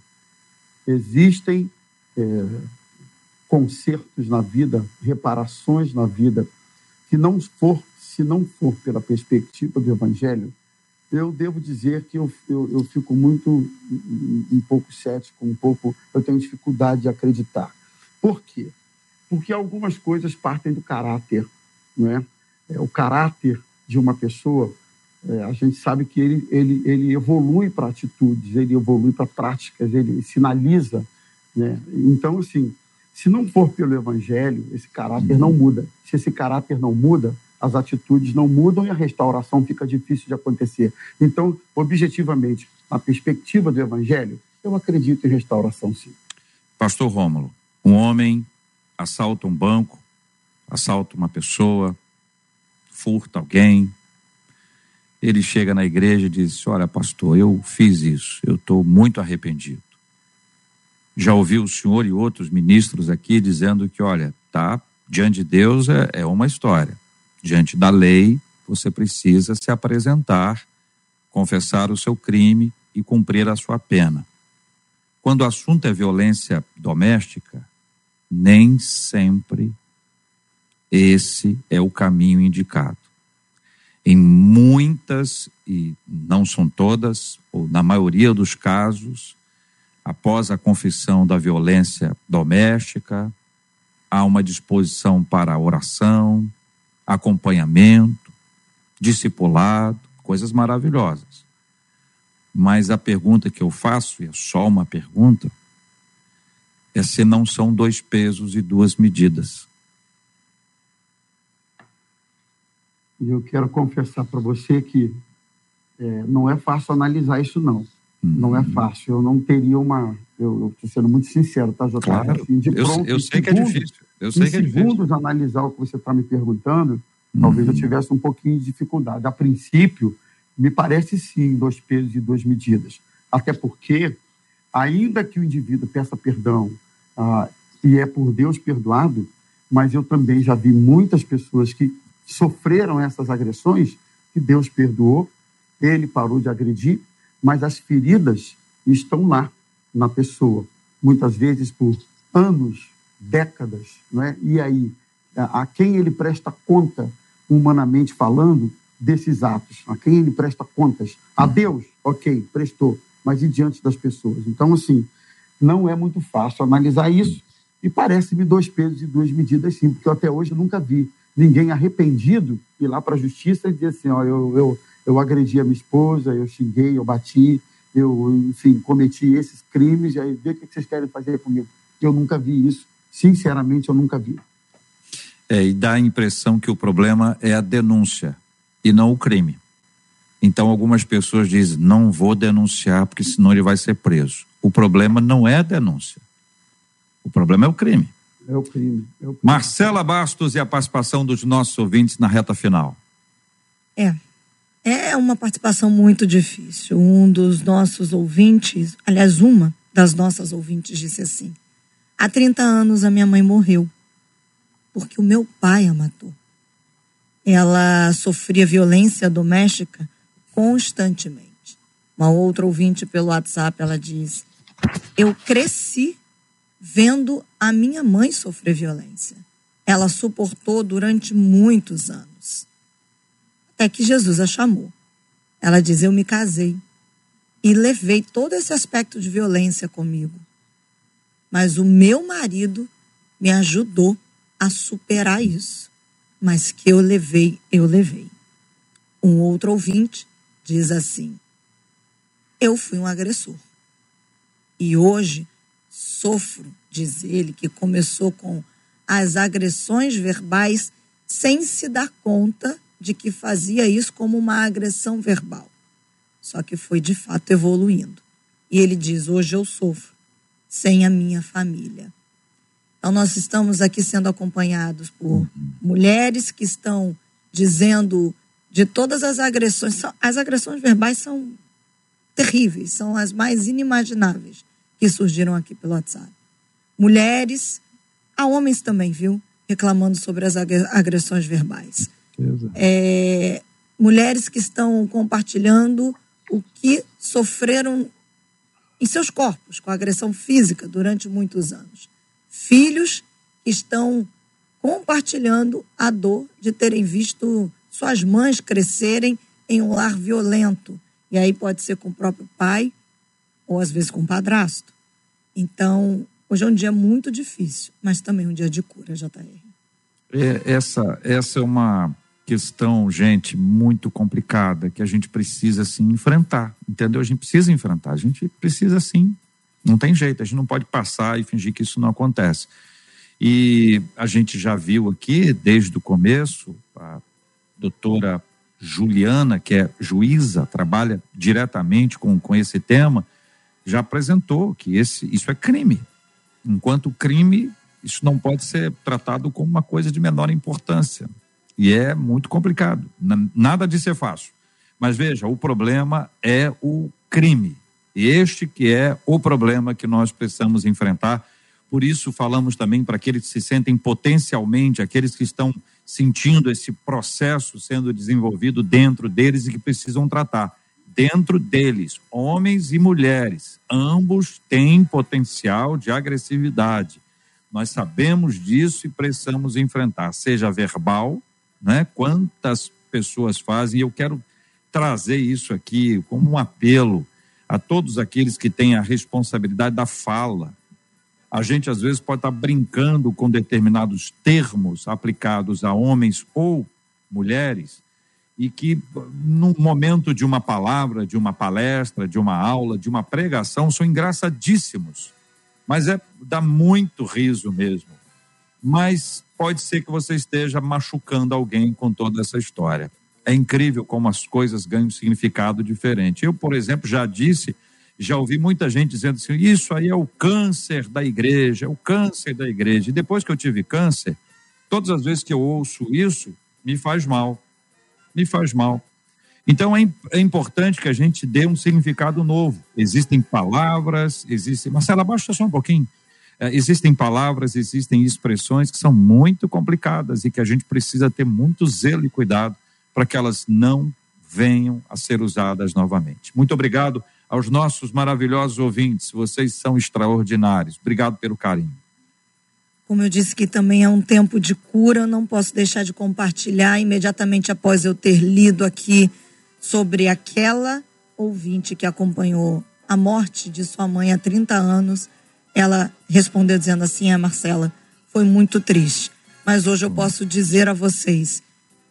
Existem é, consertos na vida, reparações na vida, que não for, se não for pela perspectiva do Evangelho, eu devo dizer que eu, eu, eu fico muito um, pouco cético, um pouco, eu tenho dificuldade de acreditar. Por quê? Porque algumas coisas partem do caráter, não é? é o caráter de uma pessoa, é, a gente sabe que ele, ele, ele evolui para atitudes, ele evolui para práticas, ele sinaliza. Né? Então, assim, se não for pelo evangelho, esse caráter não muda. Se esse caráter não muda, as atitudes não mudam e a restauração fica difícil de acontecer. Então, objetivamente, na perspectiva do evangelho, eu acredito em restauração, sim. Pastor Rômulo, um homem assalta um banco, assalta uma pessoa, furta alguém. Ele chega na igreja e diz: Olha, pastor, eu fiz isso, eu estou muito arrependido. Já ouvi o senhor e outros ministros aqui dizendo que, olha, tá, diante de Deus é, é uma história. Diante da lei, você precisa se apresentar, confessar o seu crime e cumprir a sua pena. Quando o assunto é violência doméstica, nem sempre esse é o caminho indicado. Em muitas, e não são todas, ou na maioria dos casos, após a confissão da violência doméstica, há uma disposição para oração, acompanhamento, discipulado, coisas maravilhosas. Mas a pergunta que eu faço, e é só uma pergunta, é se não são dois pesos e duas medidas. E eu quero confessar para você que é, não é fácil analisar isso, não. Uhum. Não é fácil. Eu não teria uma. Eu estou sendo muito sincero, tá, Jota? Claro. Assim, de pronto, eu, eu sei que é difícil. Eu sei em que é segundos, difícil. analisar o que você está me perguntando, uhum. talvez eu tivesse um pouquinho de dificuldade. A princípio, me parece sim dois pesos e duas medidas. Até porque, ainda que o indivíduo peça perdão ah, e é por Deus perdoado, mas eu também já vi muitas pessoas que sofreram essas agressões, que Deus perdoou, ele parou de agredir, mas as feridas estão lá na pessoa, muitas vezes por anos, décadas, não é? E aí, a quem ele presta conta, humanamente falando, desses atos? A quem ele presta contas? A Deus, ok, prestou, mas e diante das pessoas? Então, assim, não é muito fácil analisar isso e parece-me dois pesos e duas medidas, sim, porque eu até hoje nunca vi ninguém arrependido ir lá para a justiça e dizer assim, ó, eu, eu, eu agredi a minha esposa, eu xinguei, eu bati, eu, enfim, cometi esses crimes, e aí vê o que vocês querem fazer comigo. Eu nunca vi isso, sinceramente eu nunca vi. É, e dá a impressão que o problema é a denúncia e não o crime. Então algumas pessoas dizem, não vou denunciar porque senão ele vai ser preso. O problema não é a denúncia. O problema é o crime. É o crime. É o crime. Marcela Bastos e a participação dos nossos ouvintes na reta final. É. É uma participação muito difícil. Um dos nossos ouvintes, aliás, uma das nossas ouvintes disse assim: Há 30 anos a minha mãe morreu porque o meu pai a matou. Ela sofria violência doméstica constantemente. Uma outra ouvinte pelo WhatsApp, ela diz: Eu cresci vendo a minha mãe sofrer violência. Ela suportou durante muitos anos. Até que Jesus a chamou. Ela diz: Eu me casei e levei todo esse aspecto de violência comigo. Mas o meu marido me ajudou a superar isso. Mas que eu levei, eu levei. Um outro ouvinte diz assim: Eu fui um agressor. E hoje sofro, diz ele, que começou com as agressões verbais sem se dar conta de que fazia isso como uma agressão verbal. Só que foi de fato evoluindo. E ele diz: Hoje eu sofro sem a minha família. Então, nós estamos aqui sendo acompanhados por mulheres que estão dizendo de todas as agressões. As agressões verbais são terríveis, são as mais inimagináveis que surgiram aqui pelo WhatsApp. Mulheres, há homens também, viu? Reclamando sobre as agressões verbais. É, mulheres que estão compartilhando o que sofreram em seus corpos com agressão física durante muitos anos. Filhos que estão compartilhando a dor de terem visto suas mães crescerem em um lar violento e aí pode ser com o próprio pai ou às vezes com padrasto. Então, hoje é um dia muito difícil, mas também um dia de cura, JR. É, essa, essa é uma questão, gente, muito complicada que a gente precisa sim enfrentar, entendeu? A gente precisa enfrentar, a gente precisa sim, não tem jeito, a gente não pode passar e fingir que isso não acontece. E a gente já viu aqui, desde o começo, a doutora Juliana, que é juíza, trabalha diretamente com, com esse tema, já apresentou que esse, isso é crime. Enquanto crime, isso não pode ser tratado como uma coisa de menor importância. E é muito complicado. Nada de ser fácil. Mas veja, o problema é o crime. E este que é o problema que nós precisamos enfrentar. Por isso falamos também para aqueles que se sentem potencialmente, aqueles que estão sentindo esse processo sendo desenvolvido dentro deles e que precisam tratar. Dentro deles, homens e mulheres, ambos têm potencial de agressividade. Nós sabemos disso e precisamos enfrentar, seja verbal, né? Quantas pessoas fazem, e eu quero trazer isso aqui como um apelo a todos aqueles que têm a responsabilidade da fala, a gente às vezes pode estar brincando com determinados termos aplicados a homens ou mulheres e que no momento de uma palavra, de uma palestra, de uma aula, de uma pregação são engraçadíssimos. Mas é dá muito riso mesmo. Mas pode ser que você esteja machucando alguém com toda essa história. É incrível como as coisas ganham significado diferente. Eu, por exemplo, já disse já ouvi muita gente dizendo assim: isso aí é o câncer da igreja, é o câncer da igreja. E depois que eu tive câncer, todas as vezes que eu ouço isso, me faz mal. Me faz mal. Então é, é importante que a gente dê um significado novo. Existem palavras, existem. Marcela, abaixa só um pouquinho. É, existem palavras, existem expressões que são muito complicadas e que a gente precisa ter muito zelo e cuidado para que elas não venham a ser usadas novamente. Muito obrigado aos nossos maravilhosos ouvintes. Vocês são extraordinários. Obrigado pelo carinho. Como eu disse que também é um tempo de cura, não posso deixar de compartilhar imediatamente após eu ter lido aqui sobre aquela ouvinte que acompanhou a morte de sua mãe há 30 anos. Ela respondeu dizendo assim: "É, Marcela, foi muito triste, mas hoje eu posso dizer a vocês,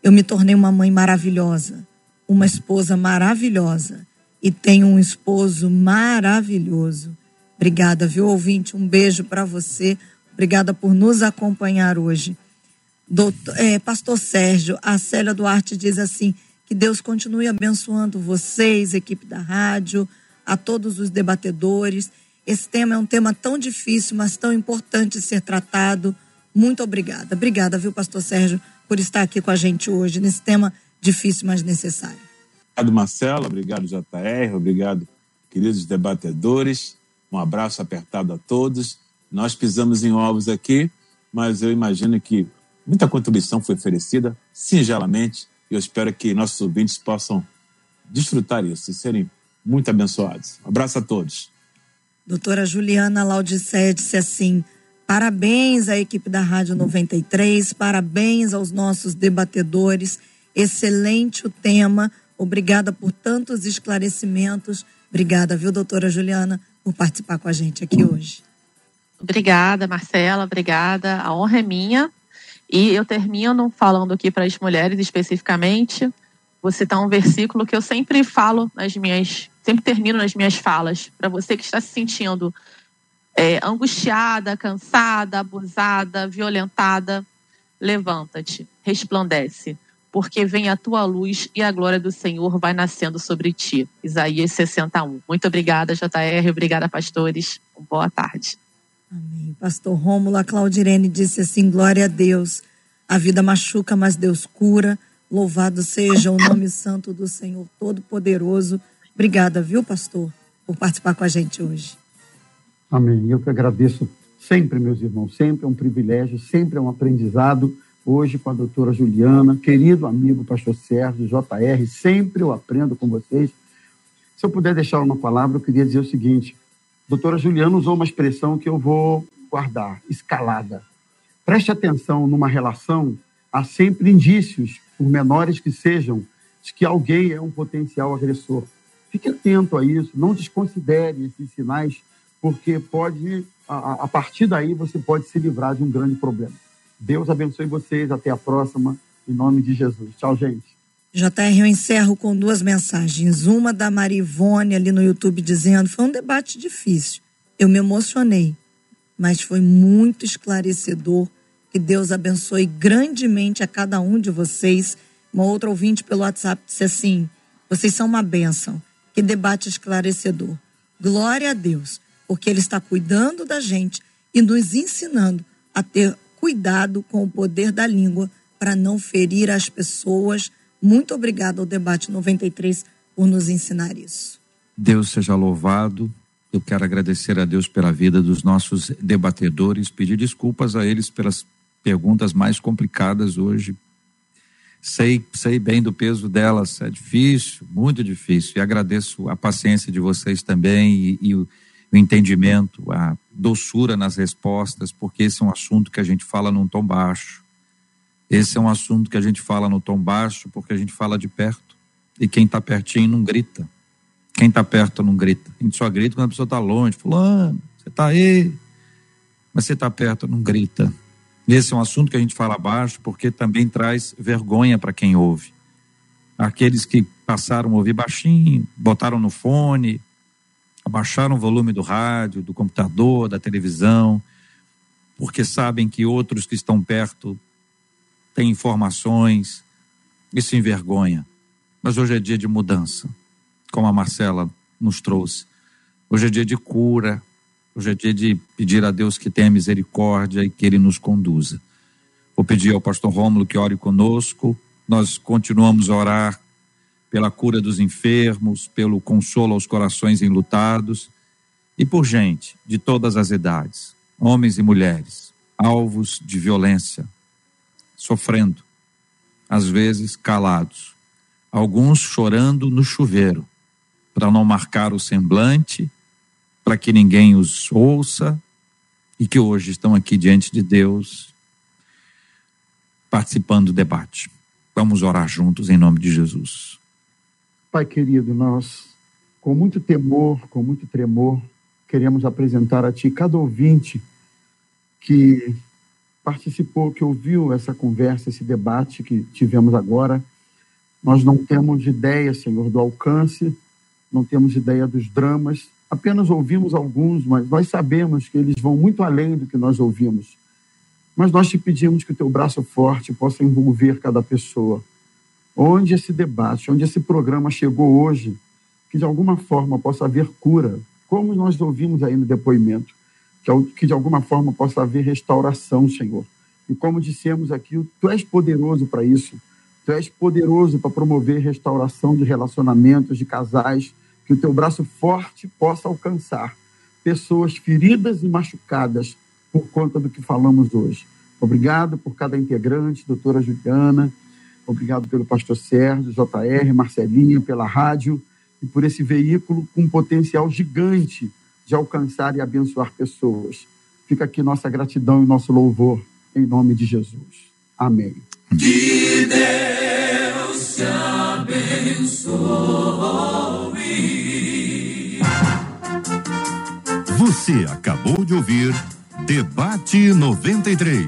eu me tornei uma mãe maravilhosa, uma esposa maravilhosa e tem um esposo maravilhoso. Obrigada, viu, ouvinte? Um beijo para você. Obrigada por nos acompanhar hoje. Doutor, é, Pastor Sérgio, a Célia Duarte diz assim: que Deus continue abençoando vocês, equipe da rádio, a todos os debatedores. Esse tema é um tema tão difícil, mas tão importante ser tratado. Muito obrigada. Obrigada, viu, Pastor Sérgio, por estar aqui com a gente hoje nesse tema difícil, mas necessário. Obrigado, Marcelo. Obrigado, JR. Obrigado, queridos debatedores. Um abraço apertado a todos. Nós pisamos em ovos aqui, mas eu imagino que muita contribuição foi oferecida, singelamente, e eu espero que nossos ouvintes possam desfrutar isso e serem muito abençoados. Um abraço a todos. Doutora Juliana Laudicé disse assim: parabéns à equipe da Rádio 93, parabéns aos nossos debatedores. Excelente o tema Obrigada por tantos esclarecimentos. Obrigada, viu, doutora Juliana, por participar com a gente aqui hoje. Obrigada, Marcela, obrigada. A honra é minha. E eu termino falando aqui para as mulheres especificamente. Vou citar um versículo que eu sempre falo nas minhas, sempre termino nas minhas falas. Para você que está se sentindo é, angustiada, cansada, abusada, violentada, levanta-te, resplandece porque vem a tua luz e a glória do Senhor vai nascendo sobre ti. Isaías 61. Muito obrigada, JR. Obrigada, pastores. Boa tarde. Amém. Pastor Rômulo, a Claudirene disse assim: glória a Deus. A vida machuca, mas Deus cura. Louvado seja o nome santo do Senhor Todo-Poderoso. Obrigada, viu, pastor, por participar com a gente hoje. Amém. Eu que agradeço sempre, meus irmãos, sempre é um privilégio, sempre é um aprendizado. Hoje com a doutora Juliana, querido amigo pastor Sérgio, JR, sempre eu aprendo com vocês. Se eu puder deixar uma palavra, eu queria dizer o seguinte: doutora Juliana usou uma expressão que eu vou guardar: escalada. Preste atenção numa relação, há sempre indícios, por menores que sejam, de que alguém é um potencial agressor. Fique atento a isso, não desconsidere esses sinais, porque pode, a, a partir daí, você pode se livrar de um grande problema. Deus abençoe vocês, até a próxima, em nome de Jesus. Tchau, gente. JR, eu encerro com duas mensagens. Uma da Marivone ali no YouTube dizendo: foi um debate difícil. Eu me emocionei, mas foi muito esclarecedor que Deus abençoe grandemente a cada um de vocês. Uma outra ouvinte pelo WhatsApp disse assim: vocês são uma bênção. Que debate esclarecedor. Glória a Deus, porque Ele está cuidando da gente e nos ensinando a ter cuidado com o poder da língua para não ferir as pessoas. Muito obrigada ao Debate 93 por nos ensinar isso. Deus seja louvado. Eu quero agradecer a Deus pela vida dos nossos debatedores, pedir desculpas a eles pelas perguntas mais complicadas hoje. Sei, sei bem do peso delas, é difícil, muito difícil. E agradeço a paciência de vocês também e, e o, o entendimento, a doçura nas respostas, porque esse é um assunto que a gente fala num tom baixo. Esse é um assunto que a gente fala no tom baixo porque a gente fala de perto. E quem está pertinho não grita. Quem está perto não grita. A gente só grita quando a pessoa está longe. Fulano, você está aí. Mas você está perto, não grita. Esse é um assunto que a gente fala baixo porque também traz vergonha para quem ouve. Aqueles que passaram a ouvir baixinho, botaram no fone, abaixaram o volume do rádio, do computador, da televisão, porque sabem que outros que estão perto têm informações, isso envergonha. Mas hoje é dia de mudança, como a Marcela nos trouxe. Hoje é dia de cura, Hoje é dia de pedir a Deus que tenha misericórdia e que Ele nos conduza. Vou pedir ao pastor Rômulo que ore conosco. Nós continuamos a orar pela cura dos enfermos, pelo consolo aos corações enlutados e por gente de todas as idades, homens e mulheres, alvos de violência, sofrendo, às vezes calados, alguns chorando no chuveiro, para não marcar o semblante para que ninguém os ouça e que hoje estão aqui diante de Deus participando do debate. Vamos orar juntos em nome de Jesus. Pai querido, nós, com muito temor, com muito tremor, queremos apresentar a Ti cada ouvinte que participou, que ouviu essa conversa, esse debate que tivemos agora. Nós não temos ideia, Senhor, do alcance, não temos ideia dos dramas, apenas ouvimos alguns, mas nós sabemos que eles vão muito além do que nós ouvimos. Mas nós te pedimos que o teu braço forte possa envolver cada pessoa. Onde esse debate, onde esse programa chegou hoje, que de alguma forma possa haver cura, como nós ouvimos aí no depoimento, que de alguma forma possa haver restauração, Senhor. E como dissemos aqui, tu és poderoso para isso. Tu és poderoso para promover restauração de relacionamentos, de casais, que o teu braço forte possa alcançar pessoas feridas e machucadas por conta do que falamos hoje. Obrigado por cada integrante, doutora Juliana, obrigado pelo pastor Sérgio, JR, Marcelinha, pela rádio e por esse veículo com potencial gigante de alcançar e abençoar pessoas. Fica aqui nossa gratidão e nosso louvor, em nome de Jesus. Amém. Que Deus te abençoe. Você acabou de ouvir Debate 93.